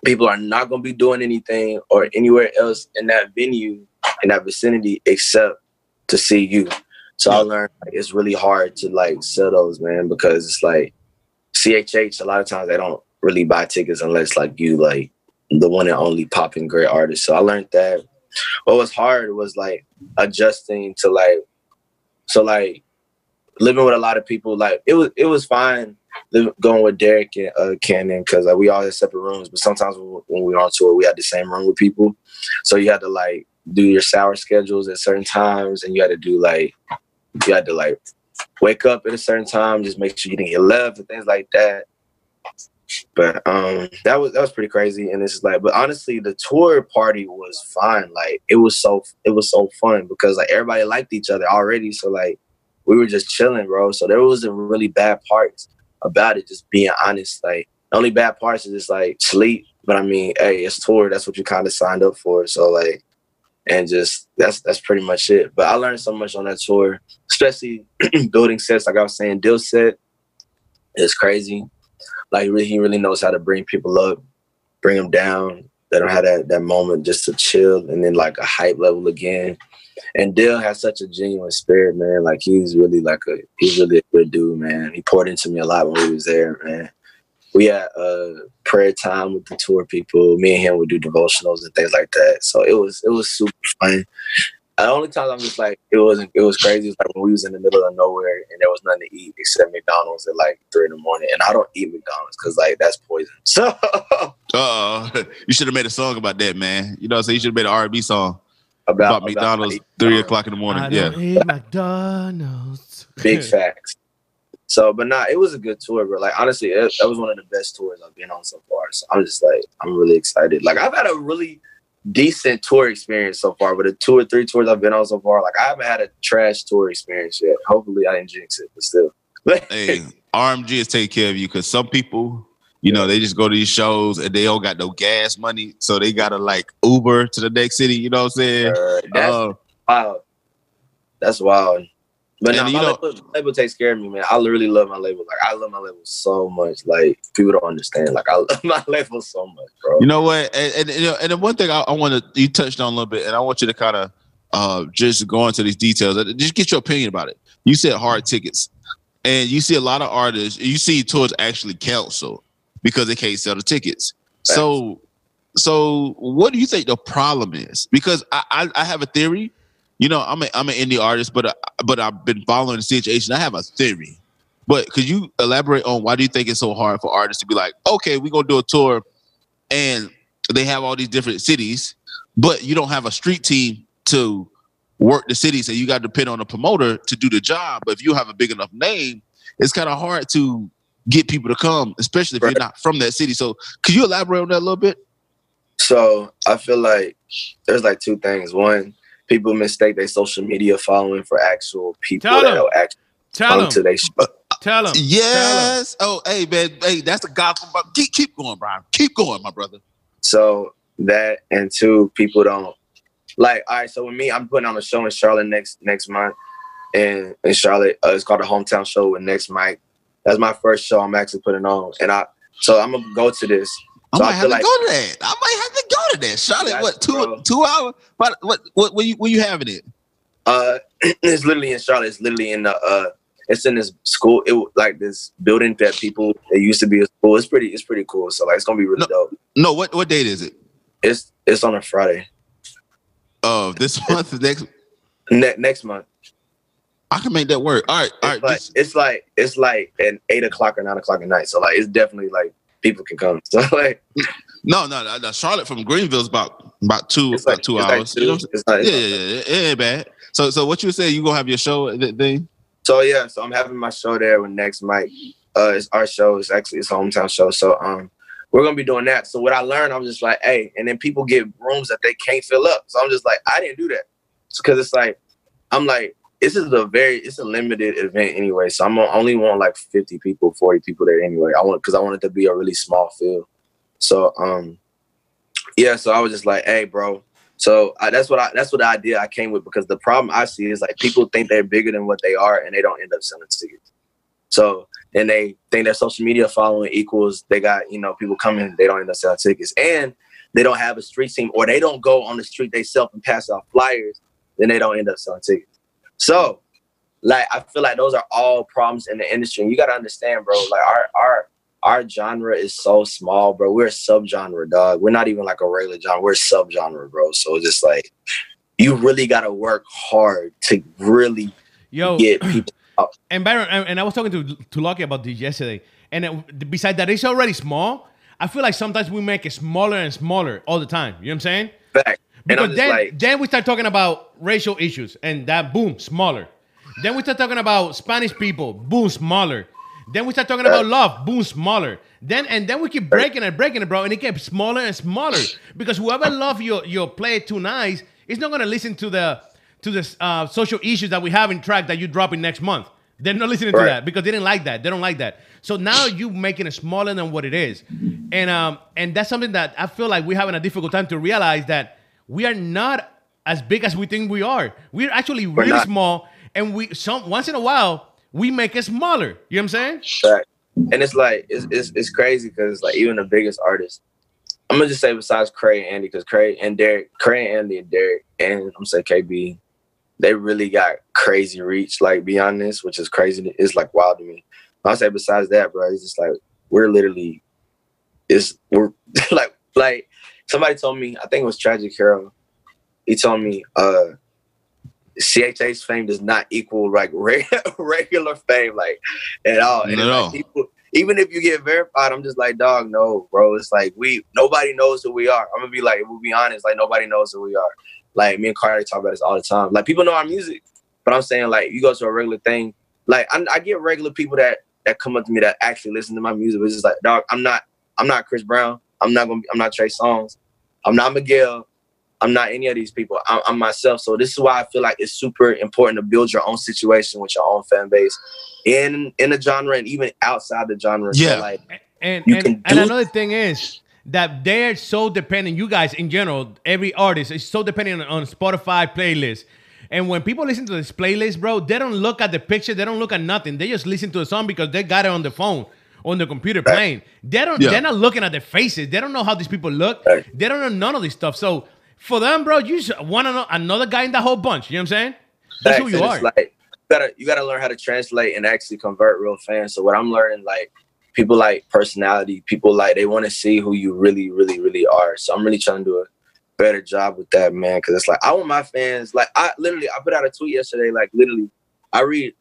people are not going to be doing anything or anywhere else in that venue in that vicinity except to see you. So I learned like, it's really hard to like sell those, man, because it's like CHH. A lot of times they don't really buy tickets unless like you like the one and only popping great artist. So I learned that. What was hard was like adjusting to like, so like living with a lot of people. Like it was it was fine going with Derek and uh, Canon because like we all had separate rooms. But sometimes when we were on tour, we had the same room with people. So you had to like do your sour schedules at certain times, and you had to do like you had to like wake up at a certain time, just make sure you didn't get left and things like that. But um, that was that was pretty crazy, and it's like, but honestly, the tour party was fine. Like it was so it was so fun because like everybody liked each other already, so like we were just chilling, bro. So there wasn't really bad parts about it. Just being honest, like the only bad parts is just like sleep. But I mean, hey, it's tour. That's what you kind of signed up for. So like, and just that's that's pretty much it. But I learned so much on that tour, especially (clears throat) building sets. Like I was saying, deal set is crazy. Like he really knows how to bring people up, bring them down. They don't have that that moment just to chill, and then like a hype level again. And Dill has such a genuine spirit, man. Like he's really like a he's really a good dude, man. He poured into me a lot when we was there, man. We had uh prayer time with the tour people. Me and him would do devotionals and things like that. So it was it was super fun. The only time I'm just like it wasn't it was crazy was like when we was in the middle of nowhere and there was nothing to eat except McDonald's at like three in the morning. And I don't eat McDonald's because like that's poison. (laughs) So Uh, (laughs) you should have made a song about that, man. You know, what I'm saying you should have made an R&B song about, about, McDonald's about three o'clock in the morning. I Yeah, don't eat McDonald's. (laughs) big facts. So, but nah, it was a good tour, bro. Like honestly, it, that was one of the best tours I've been on so far. So I'm just like, I'm really excited. Like I've had a really decent tour experience so far, but the two or three tours I've been on so far, like I haven't had a trash tour experience yet. Hopefully, I didn't jinx it, but still. (laughs) hey, RMG is taking care of you because some people, you know, they just go to these shows and they don't got no gas money, so they gotta like Uber to the next city. You know what I'm saying? Uh, that's wild. That's wild. But And you my know- label, label takes care of me, man. I really love my label. Like I love my label so much. Like people don't understand. Like I (laughs) love my label so much, bro. You know what? And and, you know, and the one thing I, I want to you touched on a little bit, and I want you to kind of uh, just go into these details. Just get your opinion about it. You said hard tickets, and you see a lot of artists. You see tours actually cancel because they can't sell the tickets. So, so what do you think the problem is? Because I I, I have a theory. You know, I'm a, I'm an indie artist, but uh, but I've been following the situation. I have a theory. But could you elaborate on why do you think it's so hard for artists to be like, okay, we're gonna do a tour and they have all these different cities, but you don't have a street team to work the cities, and you got to depend on a promoter to do the job. But if you have a big enough name, it's kind of hard to get people to come, especially if Right. you're not from that city. So, could you elaborate on that a little bit? So I feel like there's like two things. One, people mistake their social media following for actual people Tell 'em. that'll actually Tell come them. to their show. Tell them. Yes. Oh, hey man, hey, that's a gospel. But keep keep going, Brian. Keep going, my brother. So that and two, people don't like. All right, so with me, I'm putting on a show in Charlotte next next month, and in Charlotte, uh, it's called the hometown show with Next Mike. That's my first show I'm actually putting on, and I so I'm gonna go to this. I So might I have to like- go to that. I might have to go to that. Charlotte, Yes, what two bro. two hours? What what what where you where you having it? Uh, (clears throat) it's literally in Charlotte. It's literally in the uh, it's in this school. It like this building that people it used to be a school. It's pretty. It's pretty cool. So like, it's gonna be really dope. No, what what date is it? It's it's on a Friday. Oh, this (laughs) month, next. Ne- next month. I can make that work. All right, all right. It's like, just- it's like it's like at eight o'clock or nine o'clock at night. So like it's definitely like people can come. (laughs) So like no, no, no. Charlotte from Greenville is about about two it's about like two it's like hours. two- You know it's not- it's yeah, yeah, yeah, ain't bad. So, so what you say? You gonna have your show that thing? So yeah, so I'm having my show there with Next Mike. Uh, it's our show. It's actually it's a hometown show. So um, we're gonna be doing that. So what I learned, I'm just like, hey, and then people get rooms that they can't fill up. So I'm just like, I didn't do that because it's like, I'm like, this is a very, it's a limited event anyway. So I'm only want like 50 people, 40 people there anyway. I want because I want it to be a really small field. So um, yeah. So I was just like, hey, bro. So I, that's what I that's what the idea I came with because the problem I see is like people think they're bigger than what they are and they don't end up selling tickets. So and they think that social media following equals they got you know people coming they don't end up selling tickets and they don't have a street team or they don't go on the street they self and pass out flyers then they don't end up selling tickets. So like I feel like those are all problems in the industry and you got to understand bro like our our our genre is so small, bro. We're a subgenre, dog. We're not even like a regular genre. We're a subgenre, bro. So it's just like you really gotta work hard to really Yo, get people. (clears throat) and Byron, and, I was talking to to Lucky about this yesterday. And besides that, it's already small. I feel like sometimes we make it smaller and smaller all the time. You know what I'm saying? back. And Because then, like, then we start talking about racial issues, and that boom, smaller. Then we start talking about Spanish people, boom, smaller. Then we start talking about love, boom, smaller. Then and then we keep breaking it, breaking it, bro, and it gets smaller and smaller because whoever love your your play too nice is not gonna listen to the to the uh, social issues that we have in track that you dropping next month. They're not listening to that because they didn't like that. They don't like that. So now you making it smaller than what it is, and um and that's something that I feel like we're having a difficult time to realize that we are not as big as we think we are. We're actually really not. small, and we some once in a while we make it smaller. You know what I'm saying? back. and it's like it's it's, it's crazy because like even the biggest artists, I'm gonna just say besides Cray and Andy, because Cray and Derek, Cray and Andy and Derek, and I'm gonna say KB, they really got crazy reach. Like beyond this, which is crazy. It's like wild to me. I'll say besides that, bro, it's just like we're literally, it's we're (laughs) like like somebody told me I think it was Tragic Hero. He told me uh CHH's fame does not equal like (laughs) re- regular fame like at all. And at like, all. people, even if you get verified, I'm just like, dog, no, bro. It's like we nobody knows who we are. I'm gonna be like, we'll be honest, like nobody knows who we are. Like me and Carter talk about this all the time. Like people know our music, but I'm saying like you go to a regular thing, like I, I get regular people that that come up to me that actually listen to my music. But it's just like, dog, I'm not, I'm not Chris Brown. I'm not gonna, be, I'm not Trey Songz. I'm not Miguel. I'm not any of these people. I'm, I'm myself. So this is why I feel like it's super important to build your own situation with your own fan base in in the genre and even outside the genre. So, Yeah. like And You and, can and another thing is that they're so dependent. You guys in general, every artist is so dependent on, on Spotify playlist And when people listen to this playlist, bro, they don't look at the picture, they don't look at nothing. They just listen to the song because they got it on the phone, on the computer playing. They don't Yeah. they're not looking at their faces. They don't know how these people look. Right. They don't know none of this stuff. So for them, bro, you just want to know another guy in that whole bunch. You know what I'm saying? That's who you and are. it's Like you gotta you gotta learn how to translate and actually convert real fans. So what I'm learning, like people like personality, people like they want to see who you really, really, really are. So I'm really trying to do a better job with that, man. Cause it's like I want my fans, like I literally I put out a tweet yesterday, like literally, I read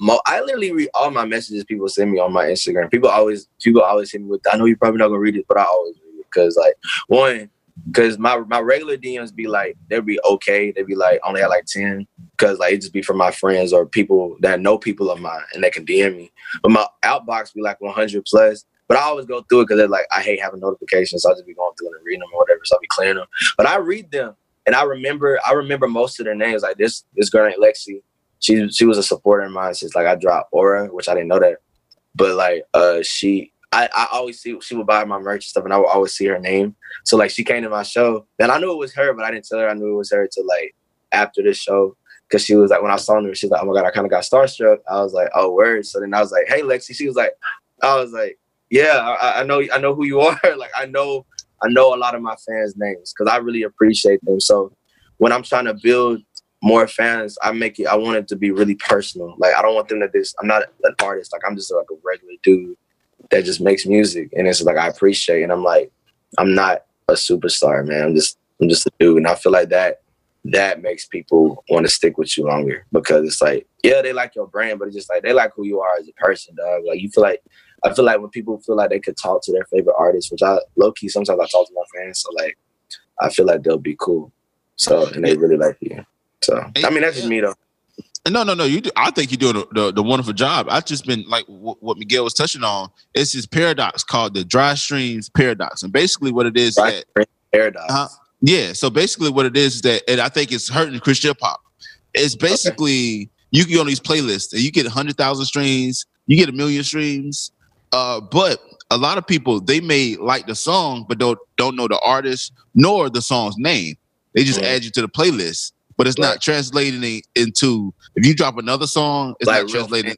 I literally read all my messages people send me on my Instagram. People always people always hit me with I know you're probably not gonna read it, but I always read it. Cause like one, cause my my regular DMs be like they'd be okay. They'd be like only at like 10 because like it just be from my friends or people that know people of mine and they can DM me. But my outbox be like 100 plus. But I always go through it because like I hate having notifications, so I just be going through and reading them or whatever. So I be clearing them. But I read them and I remember I remember most of their names. Like this this girl named Lexi, she she was a supporter of mine since like I dropped Aura, which I didn't know that. But like uh she I, I always see she would buy my merch and stuff, and I would always see her name. So like she came to my show, and I knew it was her, but I didn't tell her I knew it was her till like after this show. Cause she was like, when I saw her, she's like, oh my god, I kind of got starstruck. I was like, oh word. So then I was like, hey Lexi. She was like, I was like, yeah, I, I know, I know who you (laughs) are. like I know, I know a lot of my fans' names because I really appreciate them. So when I'm trying to build more fans, I make it. I want it to be really personal. Like I don't want them to just. I'm not an artist. Like I'm just like a regular dude that just makes music, and it's like I appreciate. And I'm like, I'm not a superstar, man. I'm just, I'm just a dude, and I feel like that that makes people want to stick with you longer because it's like, yeah, they like your brand, but it's just like they like who you are as a person, dog. Like you feel like I feel like when people feel like they could talk to their favorite artist, which I low key sometimes I talk to my fans, so like I feel like they'll be cool. So and they really like you. So I mean that's just me though. No, no, no. You, do, I think you're doing the, the, the wonderful job. I've just been like w- what Miguel was touching on. It's this paradox called the dry streams paradox, and basically what it is Right? that Paradox. Uh-huh. yeah. So basically what it is is that, and I think it's hurting Christian hip hop. It's basically you can go on these playlists and you get hundred thousand streams, you get a million streams, uh, but a lot of people they may like the song but don't don't know the artist nor the song's name. They just Mhm. add you to the playlist, but it's Right. not translating into. If you drop another song, it's Like not translating.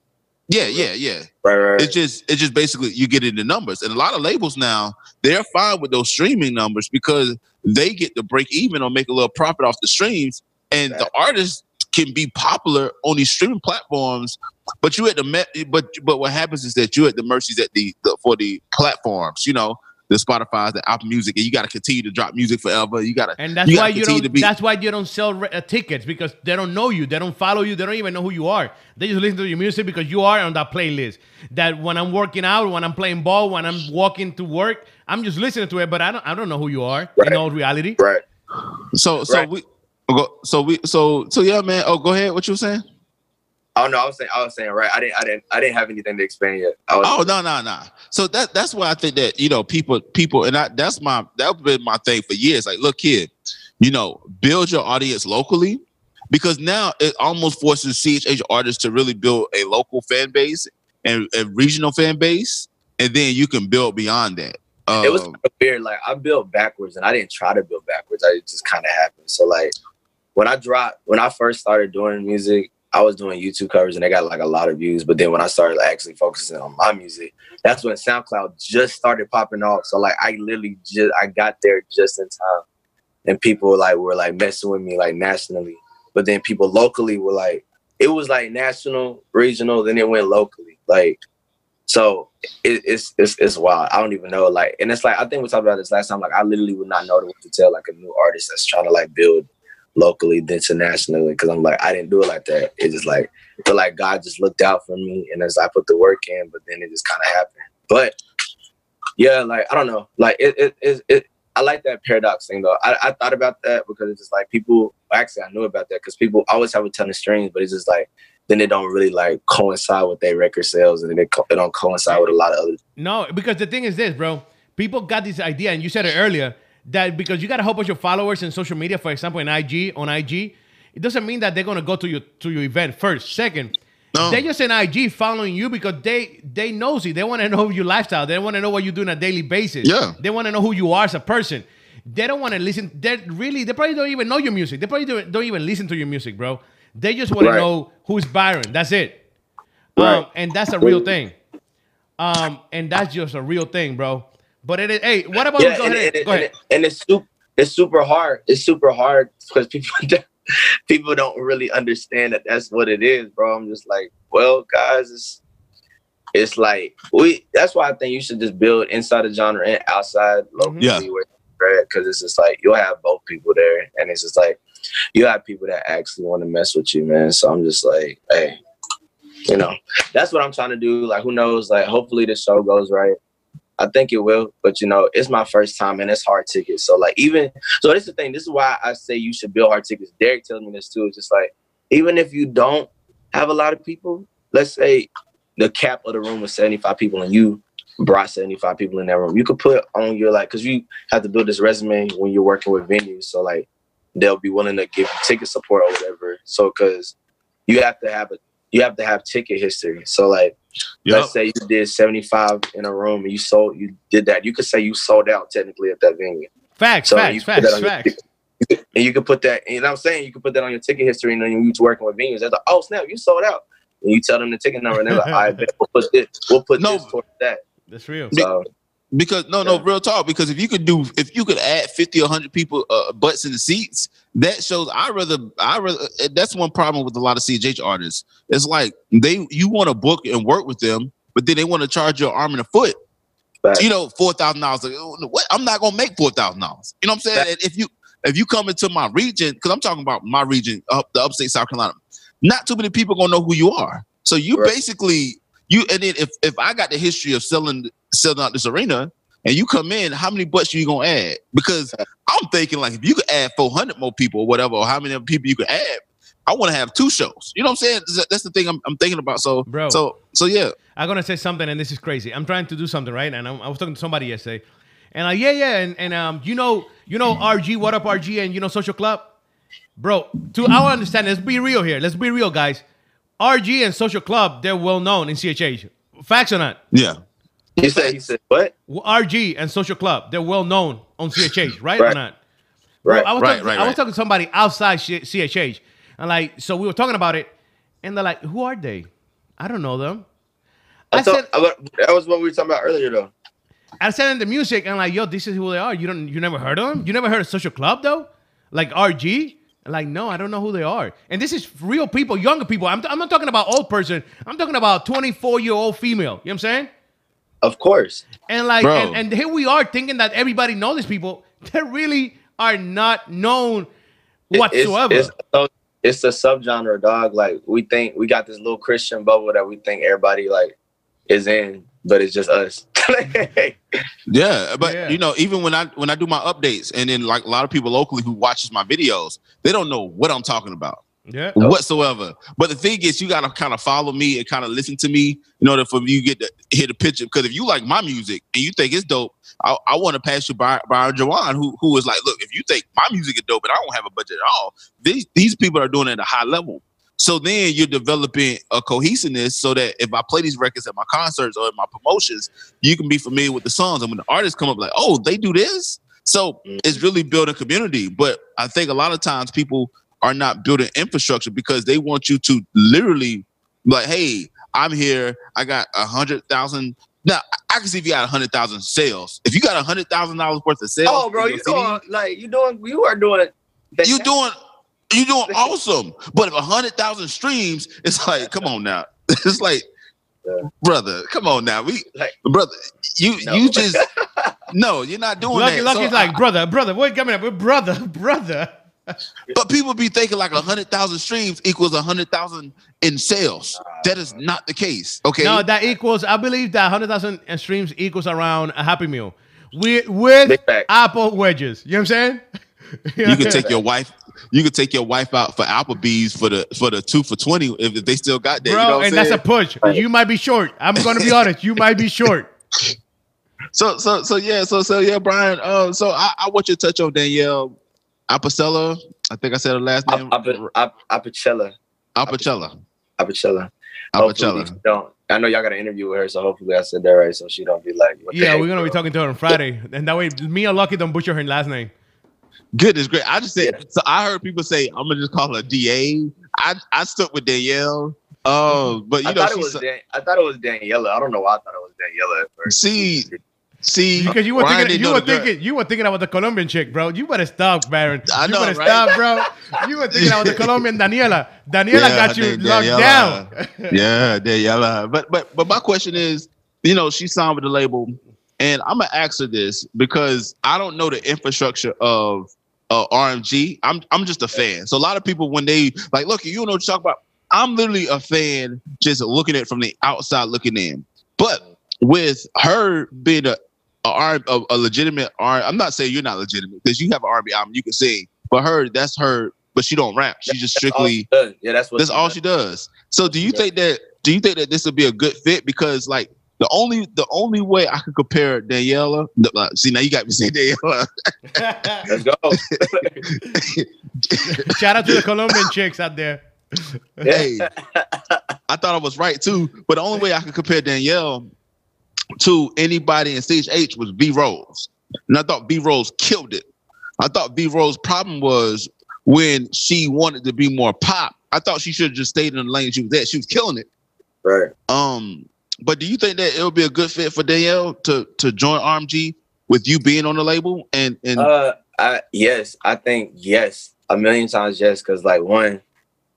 Yeah, yeah, yeah. Right, right, right. It's just it's just basically you get into numbers, and a lot of labels now they're fine with those streaming numbers because they get to break even or make a little profit off the streams, and the artists can be popular on these streaming platforms. But you at the me- but but what happens is that you at the mercies at the, the for the platforms, you know, the Spotify, the Apple Music, and you got to continue to drop music forever. You got to And that's you why you don't. be- That's why you don't sell re- uh, tickets because they don't know you. They don't follow you. They don't even know who you are. They just listen to your music because you are on that playlist. That when I'm working out, when I'm playing ball, when I'm walking to work, I'm just listening to it. But I don't. I don't know who you are Right. in all reality. right. so so Right. we. So we so so yeah, man. Oh, go ahead. What you were saying? Oh no, I was saying I was saying right. I didn't I didn't I didn't have anything to explain yet. Oh no no no. So that that's why I think that you know people people and I, that's my that's been my thing for years. Like, look, kid, you know, build your audience locally because now it almost forces CHH artists to really build a local fan base and a regional fan base, and then you can build beyond that. it was Um, kinda weird. Like I built backwards, and I didn't try to build backwards. I it just kind of happened. So like when I dropped, when I first started doing music, I was doing YouTube covers, and they got like a lot of views. But then when I started actually focusing on my music, that's when SoundCloud just started popping off. So like I literally just I got there just in time, and people like were like messing with me like nationally. But then people locally were like, it was like national, regional, then it went locally. Like so it, it's it's it's wild. I don't even know. Like, and it's like I think we talked about this last time. Like, I literally would not know what to tell like a new artist that's trying to like build locally then to nationally because I'm like I didn't do it like that. It's just like feel like God just looked out for me, and as I put the work in, but then it just kind of happened. But yeah, like I don't know. Like it it it. it I like that paradox thing though. I, I thought about that because it's just like people. Actually, I knew about that because people always have a ton of streams, but it's just like then they don't really like coincide with their record sales, and then they, co- they don't coincide with a lot of others. No, because the thing is this, bro. People got this idea, and you said it earlier, that because you got a whole bunch of followers in social media, for example, in IG, on IG, it doesn't mean that they're gonna go to your to your event first. Second, No. they just in IG following you because they they nosy. They want to know your lifestyle. They want to know what you do on a daily basis. Yeah. They want to know who you are as a person. They don't want to listen. They really, they probably don't even know your music. They probably don't, don't even listen to your music, bro. They just want Right. to know who's Byron. That's it. Right. Um, and that's a real thing. Um, and that's just a real thing, bro. But it is. Hey, what about? yeah, go and, ahead. and, go ahead. and it's super, it's super hard. It's super hard because people (laughs) people don't really understand that that's what it is, bro. I'm just like, well, guys, it's it's like we. That's why I think you should just build inside the genre and outside locally. Yeah. because it's just like you'll have both people there, and it's just like you have people that actually want to mess with you, man. So I'm just like, hey, you know, that's what I'm trying to do. Like, who knows? Like, hopefully the show goes right. I think it will, but you know, it's my first time and it's hard tickets. So like even so this is the thing, this is why I say you should build hard tickets. Derek tells me this too. It's just like even if you don't have a lot of people, let's say the cap of the room was 75 people and you brought 75 people in that room. You could put on your like cause you have to build this resume when you're working with venues. So like they'll be willing to give you ticket support or whatever. So cause you have to have a you have to have ticket history. So like Yep. let's say you did 75 in a room and you sold you did that you could say you sold out technically at that venue Facts, So facts, you put that facts, your facts. ticket. (laughs) and you could put that you know what i'm saying you could put that on your ticket history and then you was working with venues they're like oh snap you sold out and you tell them the ticket number and they're like i (laughs) bet we'll put this we'll put No. this towards that That's real. so Because no, no, real talk. Because if you could do, if you could add fifty or hundred people uh, butts in the seats, that shows. I rather, I rather. That's one problem with a lot of CHH artists. It's like they, you want to book and work with them, but then they want to charge you an arm and a foot. You know, four thousand dollars. What? I'm not gonna make four thousand dollars. You know what I'm saying? If you, if you come into my region, because I'm talking about my region, up the upstate South Carolina, not too many people gonna know who you are. So you Right. basically you and then if if I got the history of selling selling out this arena and you come in, how many butts are you gonna add? Because I'm thinking like if you could add 400 more people or whatever, or how many people you could add, I want to have two shows. You know what I'm saying? That's- That's the thing I'm, I'm thinking about. So Bro. so so yeah, I'm gonna say something, and this is crazy. I'm trying to do something right, and I'm, I was talking to somebody yesterday, and like, yeah, yeah, and, and um, you know, you know, RG, what up, RG, and you know, Social Club, bro. To our understanding, let's be real here. Let's be real, guys. RG and Social Club, they're well known in CHH. Facts or not? yeah. he said he said what RG and Social Club, they're well known on CHH, right, or not? Bro, right I was, Right, talking, right, I was talking to somebody outside C- CHH, and like, so we were talking about it, and they're like, "Who are they? I don't know them." I, I thought, said, that was what we were talking about earlier though I said in the music, and like, "Yo, this is who they are." You don't, you never heard of them? You never heard of Social Club though? Like RG? Like, no, I don't know who they are. And this is real people, younger people. I'm, I'm not talking about old person. I'm talking about 24 year old female. You know what I'm saying? of course And like, and, and here we are thinking that everybody knows these people. (laughs) They really are not known whatsoever. It's, it's, so- it's a subgenre, dog. Like we think we got this little Christian bubble that we think everybody like is in, but it's just us. (laughs) Yeah, but Yeah. you know, even when I when I do my updates, and then like a lot of people locally who watches my videos, they don't know what I'm talking about. yeah. whatsoever. But the thing is, you gotta kind of follow me and kind of listen to me in order for you to get to hit a picture. Because if you like my music and you think it's dope, I, I want to pass you by Byron Juane, who who is like, look, if you think my music is dope and I don't have a budget at all, these these people are doing it at a high level. So then you're developing a cohesiveness so that if I play these records at my concerts or at my promotions, you can be familiar with the songs. And when the artists come up like, oh, they do this. So it's really building community. But I think a lot of times people are not building infrastructure because they want you to literally like, hey, I'm here. I got a hundred thousand. Now I can see if you got a hundred thousand sales. If you got a hundred thousand dollars worth of sales, oh, bro, you doing like you're doing you are doing. you doing you doing awesome. But if a hundred thousand streams, it's like, come on now. (laughs) It's like, Yeah. brother, come on now. We Like- brother, you No. you just (laughs) no, you're not doing Lucky, that. Lucky's So like, I- brother, brother, what coming up? Brother, (laughs) brother. but people be thinking like a hundred thousand streams equals a hundred thousand in sales. That is not the case. Okay. No, that equals, I believe that 100,000 streams equals around a Happy Meal with, with apple wedges. You know what I'm saying? you can take your wife. You could take your wife out for Applebee's for the for the two for twenty if, if they still got that. Bro, you know what and I'm that's a saying? push. You might be short. I'm going to be honest. You might be short. (laughs) So so so yeah so so yeah Brian. Uh, so I, I want you to touch on Danielle Apicella. I think I said her last name. Apicella. Apicella. Apicella. Hopefully Apicella. Don't. I know y'all got an interview with her, so hopefully I said that right, so she don't be like, what Yeah, we're going to be talking to her on Friday. And that way, me and Lucky don't butcher her last name. Goodness great. I just said so. I heard people say I'm gonna just call her DA. I I stuck with Danielle. Uh, but you I know, thought it was Dan- I thought it was Daniela. I don't know why I thought it was Daniela at first. see, see, Because you were Ryan thinking, you were the girl. thinking, you were thinking about the Colombian chick, bro. You better stop, Baron. I you better right? stop, bro. You were thinking about the (laughs) Colombian Daniela. Daniela Yeah, got you Dan- locked Daniela. down. (laughs) yeah, Daniela. But but but my question is, you know, she signed with the label, and I'm gonna ask her this because I don't know the infrastructure of uh, RMG. I'm I'm just a fan. So a lot of people when they like, look, you know what you talk about. I'm literally a fan, just looking at it from the outside looking in. But with her being a arm, a legitimate R, I'm not saying you're not legitimate because you have an R&B album you can sing. But her, that's her. But she don't rap. She just That's strictly she. Yeah, that's what. that's all she does. So do you think that do you think that this would be a good fit? Because like the only the only way I could compare Daniela, the- uh, see now you got me saying Daniela. Let's (laughs) go. (laughs) Shout out to the Colombian chicks out there. hey, I thought I was right too, but the only way I could compare Danielle to anybody in CHH was V. Rose, and I thought V. Rose killed it. I thought V. Rose's problem was when she wanted to be more pop. I thought she should have just stayed in the lane she was at. She was killing it. right. Um, but do you think that it would be a good fit for Danielle to to join RMG with you being on the label and and Uh, I yes, I think yes, a million times yes. Because like one,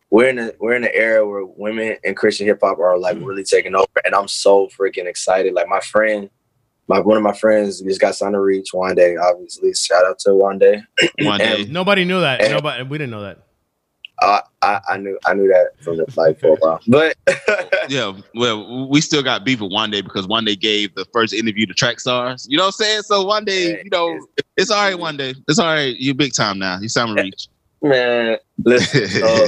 we're in a we're in an era where women and Christian hip hop are like really taking over, and I'm so freaking excited. Like my friend, my one of my friends just got signed to Reach Wande. Obviously, shout out to Wande. one day? Nobody knew that. And- Nobody. We didn't know that. Uh, I I knew I knew that from the, like for a while, but (laughs) Yeah, well, we still got beef with Wande because Wande gave the first interview to Track Stars. You know what I'm saying? So Wande, you know, it's all right. Wande, it's all right. You big time now. You sound reach. (laughs) man, listen. So,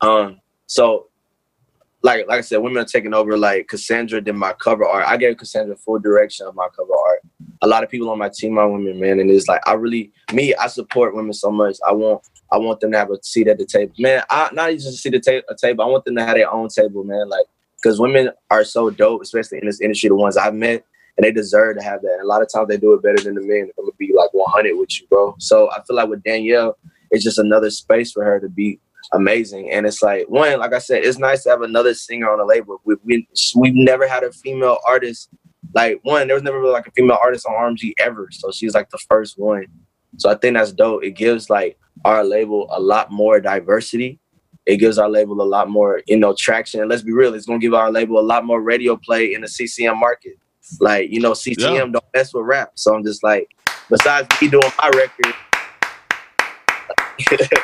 (laughs) Um, so like like I said, women are taking over. Like Cassandra did my cover art. I gave Cassandra full direction of my cover art. A lot of people on my team are women, man, and it's like I really me. I support women so much. I want I want them to have a seat at the table, man. I not even just a seat at ta- table. I want them to have their own table, man. Like because women are so dope, especially in this industry. The ones I've met. And they deserve to have that. And a lot of times they do it better than the men. I'm gonna be like 100 with you, bro. So I feel like with Danielle, it's just another space for her to be amazing. And it's like one, like I said, it's nice to have another singer on the label. We we we've never had a female artist. Like one, there was never really like a female artist on RMG ever. So she's like the first one. So I think that's dope. It gives like our label a lot more diversity. It gives our label a lot more, you know, traction. And let's be real, it's gonna give our label a lot more radio play in the CCM market. Like, you know, CCM Yeah. don't mess with rap. So I'm just like, besides me doing my record, (laughs)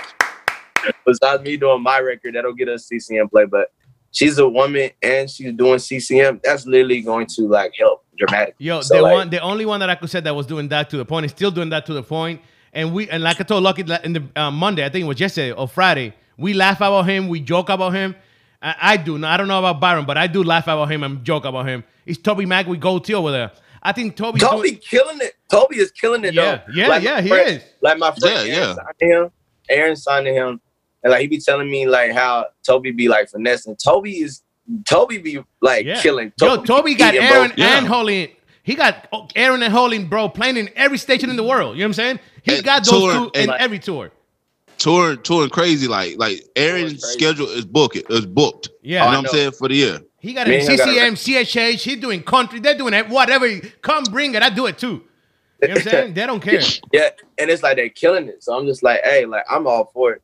besides me doing my record, that'll get us CCM play. But she's a woman and she's doing CCM. That's literally going to like help dramatically. Yo, So, the like, one, the only one that I could say that was doing that to the point is still doing that to the point. And we, and like I told Lucky in the uh, Monday, I think it was yesterday or Friday, we laugh about him, we joke about him. I, I do. Now, I don't know about Byron, but I do laugh about him and joke about him. It's Toby Mac with Gotee over there. I think Toby. Toby doing. killing it. Toby is killing it Yeah, though. yeah, Like, yeah, my he friend- is. Like my friend Yeah, Aaron yeah. signed him. Aaron signed to him. And like he be telling me like how Toby be like finessing. Toby is Toby be like Yeah. killing. Yo, Toby got eating, Aaron bro. Yeah. and Holly. He got Aaron and Holly, bro, playing in every station in the world. You know what I'm saying? He And got those tour- two in and- every tour. touring touring crazy like like Aaron's crazy. schedule is booked is booked. Yeah. you oh, I know what I'm saying for the year. He got Me it. got CCM, CHH. He's doing country. They're doing it. Whatever. Come bring it. I do it too. You know what I'm saying? (laughs) They don't care. Yeah, and it's like they're killing it. So I'm just like, hey, like I'm all for it.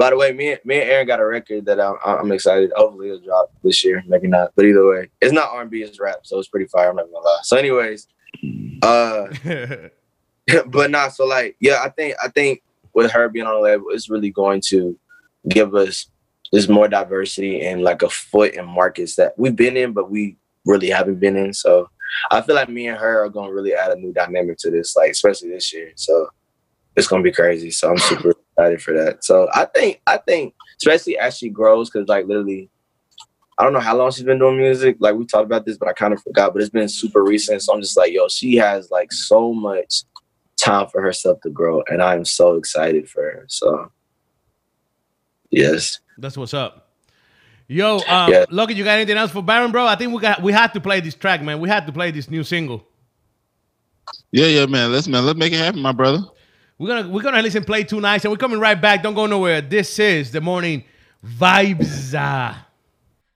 By the way, me, and- me and Aaron got a record that I'm, I'm excited. Hopefully, it'll drop this year. Maybe not, but either way, it's not R&B, it's rap, so it's pretty fire. I'm not gonna lie. So, anyways, uh, (laughs) (laughs) but not so like, yeah, I think I think with her being on the label, it's really going to give us just more diversity and like a foot in markets that we've been in, but we really haven't been in. So I feel like me and her are gonna really add a new dynamic to this, like especially this year. So it's gonna be crazy. So I'm super excited for that. So I think I think especially as she grows, because like literally, I don't know how long she's been doing music. Like we talked about this, but I kind of forgot. But it's been super recent. So I'm just like, yo, she has like so much time for herself to grow, and I'm so excited for her. So yes. That's what's up. Yo, um, Yeah. Logan, you got anything else for Baron, bro? I think we got we had to play this track, man. We had to play this new single. Yeah, yeah, man. Let's man, let's make it happen, my brother. We're gonna we're gonna listen play two nights and we're coming right back. Don't go nowhere. This is the morning vibes.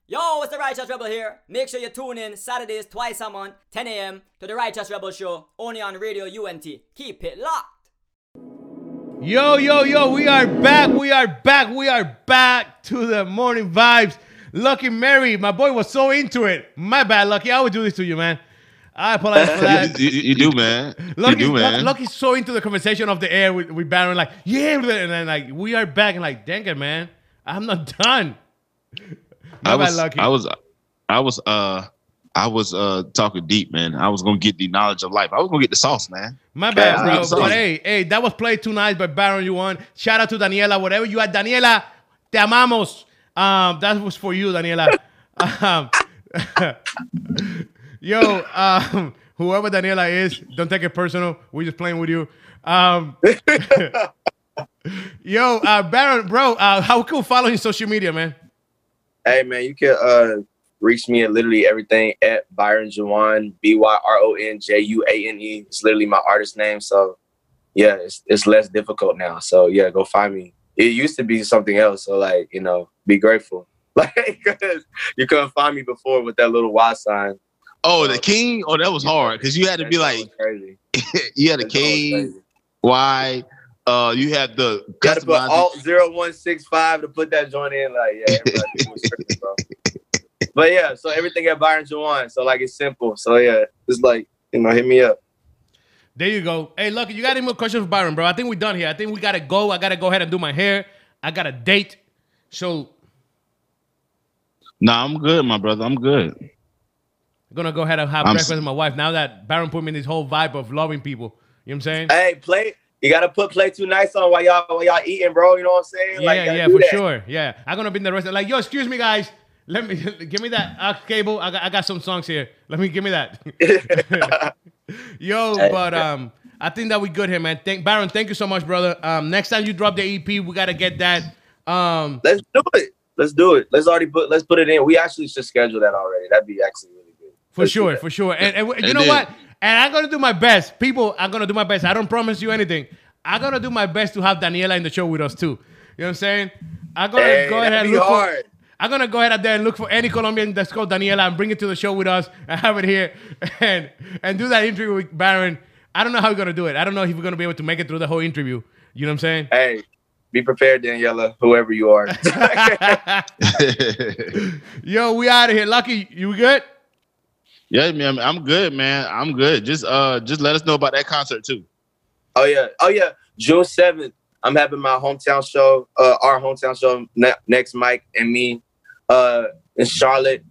Yo, it's the Righteous Rebel here. Make sure you tune in Saturdays twice a month, 10 a.m. to the Righteous Rebel Show, only on Radio UNT. Keep it locked. Yo, yo, yo, we are back. We are back. We are back to the morning vibes. Lucky Mary, my boy was so into it. My bad, Lucky. I would do this to you, man. I apologize for that. (laughs) you, you- you do, man. Lucky's, you do, man. Lucky's so into the conversation of the air with, with Baron, like, yeah, and then like we are back and like, dang it, man. I'm not done. I was, Lucky. I was, I was, uh, I was uh talking deep, man. I was gonna get the knowledge of life. I was gonna get the sauce, man. My bad, Yeah, bro. But hey, hey, that was played too nice by Baron. You won. Shout out to Daniela. Whatever you are, Daniela. Te amamos. Um, that was for you, Daniela. (laughs) um, (laughs) yo, um, (laughs) whoever Daniela is, don't take it personal. We're just playing with you. Um, (laughs) yo, uh, Byron, bro, uh, how can we follow you social media, man? Hey man, you can uh reach me at literally everything at Byron Juane, B Y R O N J U A N E. It's literally my artist name. So yeah, it's it's less difficult now. So yeah, go find me. It used to be something else. So like, you know, be grateful. (laughs) Like, cause you couldn't find me before with that little Y sign. Oh, the king. Oh, that was hard because you had to be like, crazy. (laughs) you had a king. crazy. Why? Uh, you had the Got to put customized- alt (laughs) zero one six five to put that joint in. Like, yeah, tripping, bro. But yeah, so everything at Byron Juane. So like, it's simple. So yeah, it's like, you know, hit me up. There you go. Hey, Lucky, you got any more questions for Byron, bro? I think we're done here. I think we gotta go. I gotta go ahead and do my hair. I got a date. So Nah, I'm good, my brother. I'm good. I'm gonna go ahead and have I'm breakfast s- with my wife. Now that Byron put me in this whole vibe of loving people. You know what I'm saying? Hey, play. You gotta put play too nice on while y'all while y'all eating, bro. You know what I'm saying? Yeah, gotta yeah, for that. sure. Yeah. I'm gonna be in the rest like, yo, excuse me guys. Let me (laughs) give me that aux cable. I got I got some songs here. Let me give me that. (laughs) (laughs) yo, but um I think that we good here, man. Thank Byron, thank you so much, brother. Um next time you drop the EP, we gotta get that. Um Let's do it. Let's do it. Let's already put. Let's put it in. We actually should schedule that already. That'd be actually really good. For Let's sure, for sure. And, and you And know then- what? And I'm gonna do my best. People, I'm gonna do my best. I don't promise you anything. I'm gonna do my best to have Daniela in the show with us too. You know what I'm saying? I'm gonna Hey, go ahead and be look hard. for. I'm gonna go ahead out there and look for any Colombian that's called Daniela and bring it to the show with us and have it here and and do that interview with Byron. I don't know how we're gonna do it. I don't know if we're gonna be able to make it through the whole interview. You know what I'm saying? Hey, be prepared, Daniela. Whoever you are. (laughs) (laughs) Yo, we out of here. Lucky, you good? Yeah, man. I'm good, man. I'm good. Just uh, just let us know about that concert too. Oh yeah, oh yeah. June seventh, I'm having my hometown show, uh, our hometown show ne- next. Mike and me, uh, in Charlotte.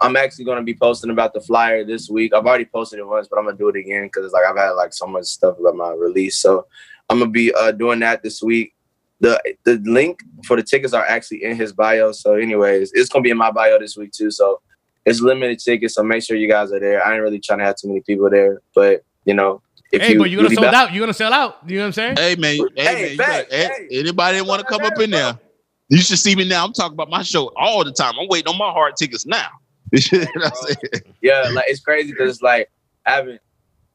I'm actually gonna be posting about the flyer this week. I've already posted it once, but I'm gonna do it again because it's like I've had like so much stuff about my release. So I'm gonna be uh, doing that this week. The the link for the tickets are actually in his bio. So, anyways, it's gonna be in my bio this week too. So it's limited tickets. So make sure you guys are there. I ain't really trying to have too many people there, but you know, if hey, you but you're gonna really sold out. You're gonna sell out. You know what I'm saying? Hey, man. Hey, Hey, man. You facts, got, eh, hey. anybody want to come up in there? You should see me now. I'm talking about my show all the time. I'm waiting on my hard tickets now. (laughs) You know what I'm saying? yeah, like it's crazy because it's like I haven't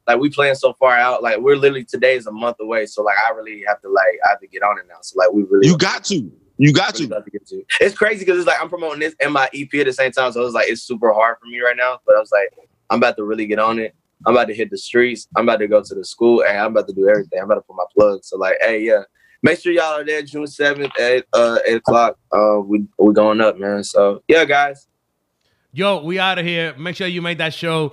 like we playing so far out. Like we're literally today is a month away, so like I really have to like I have to get on it now. So like we really You got to. You got really to. to get to. It's crazy because it's like I'm promoting this and my EP at the same time, so it's like it's super hard for me right now. But I was like, I'm about to really get on it. I'm about to hit the streets. I'm about to go to the school, and I'm about to do everything. I'm about to put my plug. So like, hey, yeah. Make sure y'all are there June 7th at uh, 8 o'clock. Uh, we we going up, man. So yeah, guys. Yo, we out of here. Make sure you make that show.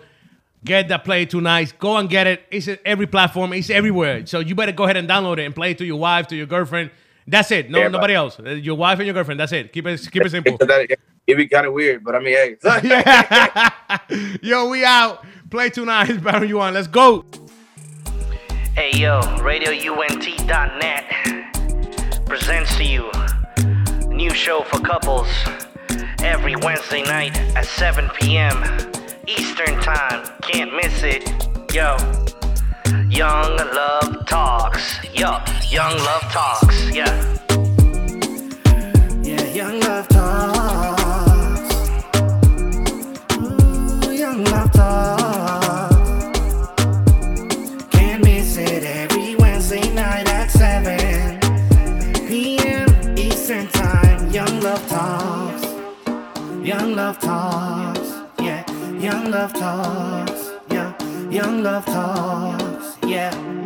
Get that play tonight. Go and get it. It's every platform. It's everywhere. So you better go ahead and download it and play it to your wife, to your girlfriend. That's it. No, Everybody. nobody else. Uh, Your wife and your girlfriend. That's it. Keep it keep it simple. (laughs) It'd be kind of weird, but I mean, hey. (laughs) (laughs) Yo, we out. Play tonight, Byron. You on? Let's go. Hey yo, RadioUNT.net presents to you new show for couples every Wednesday night at 7 p.m. Eastern Time. Can't miss it. Yo, Young Love Talks. Yo, Young Love Talks. Yeah. Yeah, young love talks. Ooh, young love talks. Can't miss it every Wednesday night at 7 p.m. Eastern Time. Young love talks. Young love talks, yeah. Young love talks, yeah. Young love talks, yeah.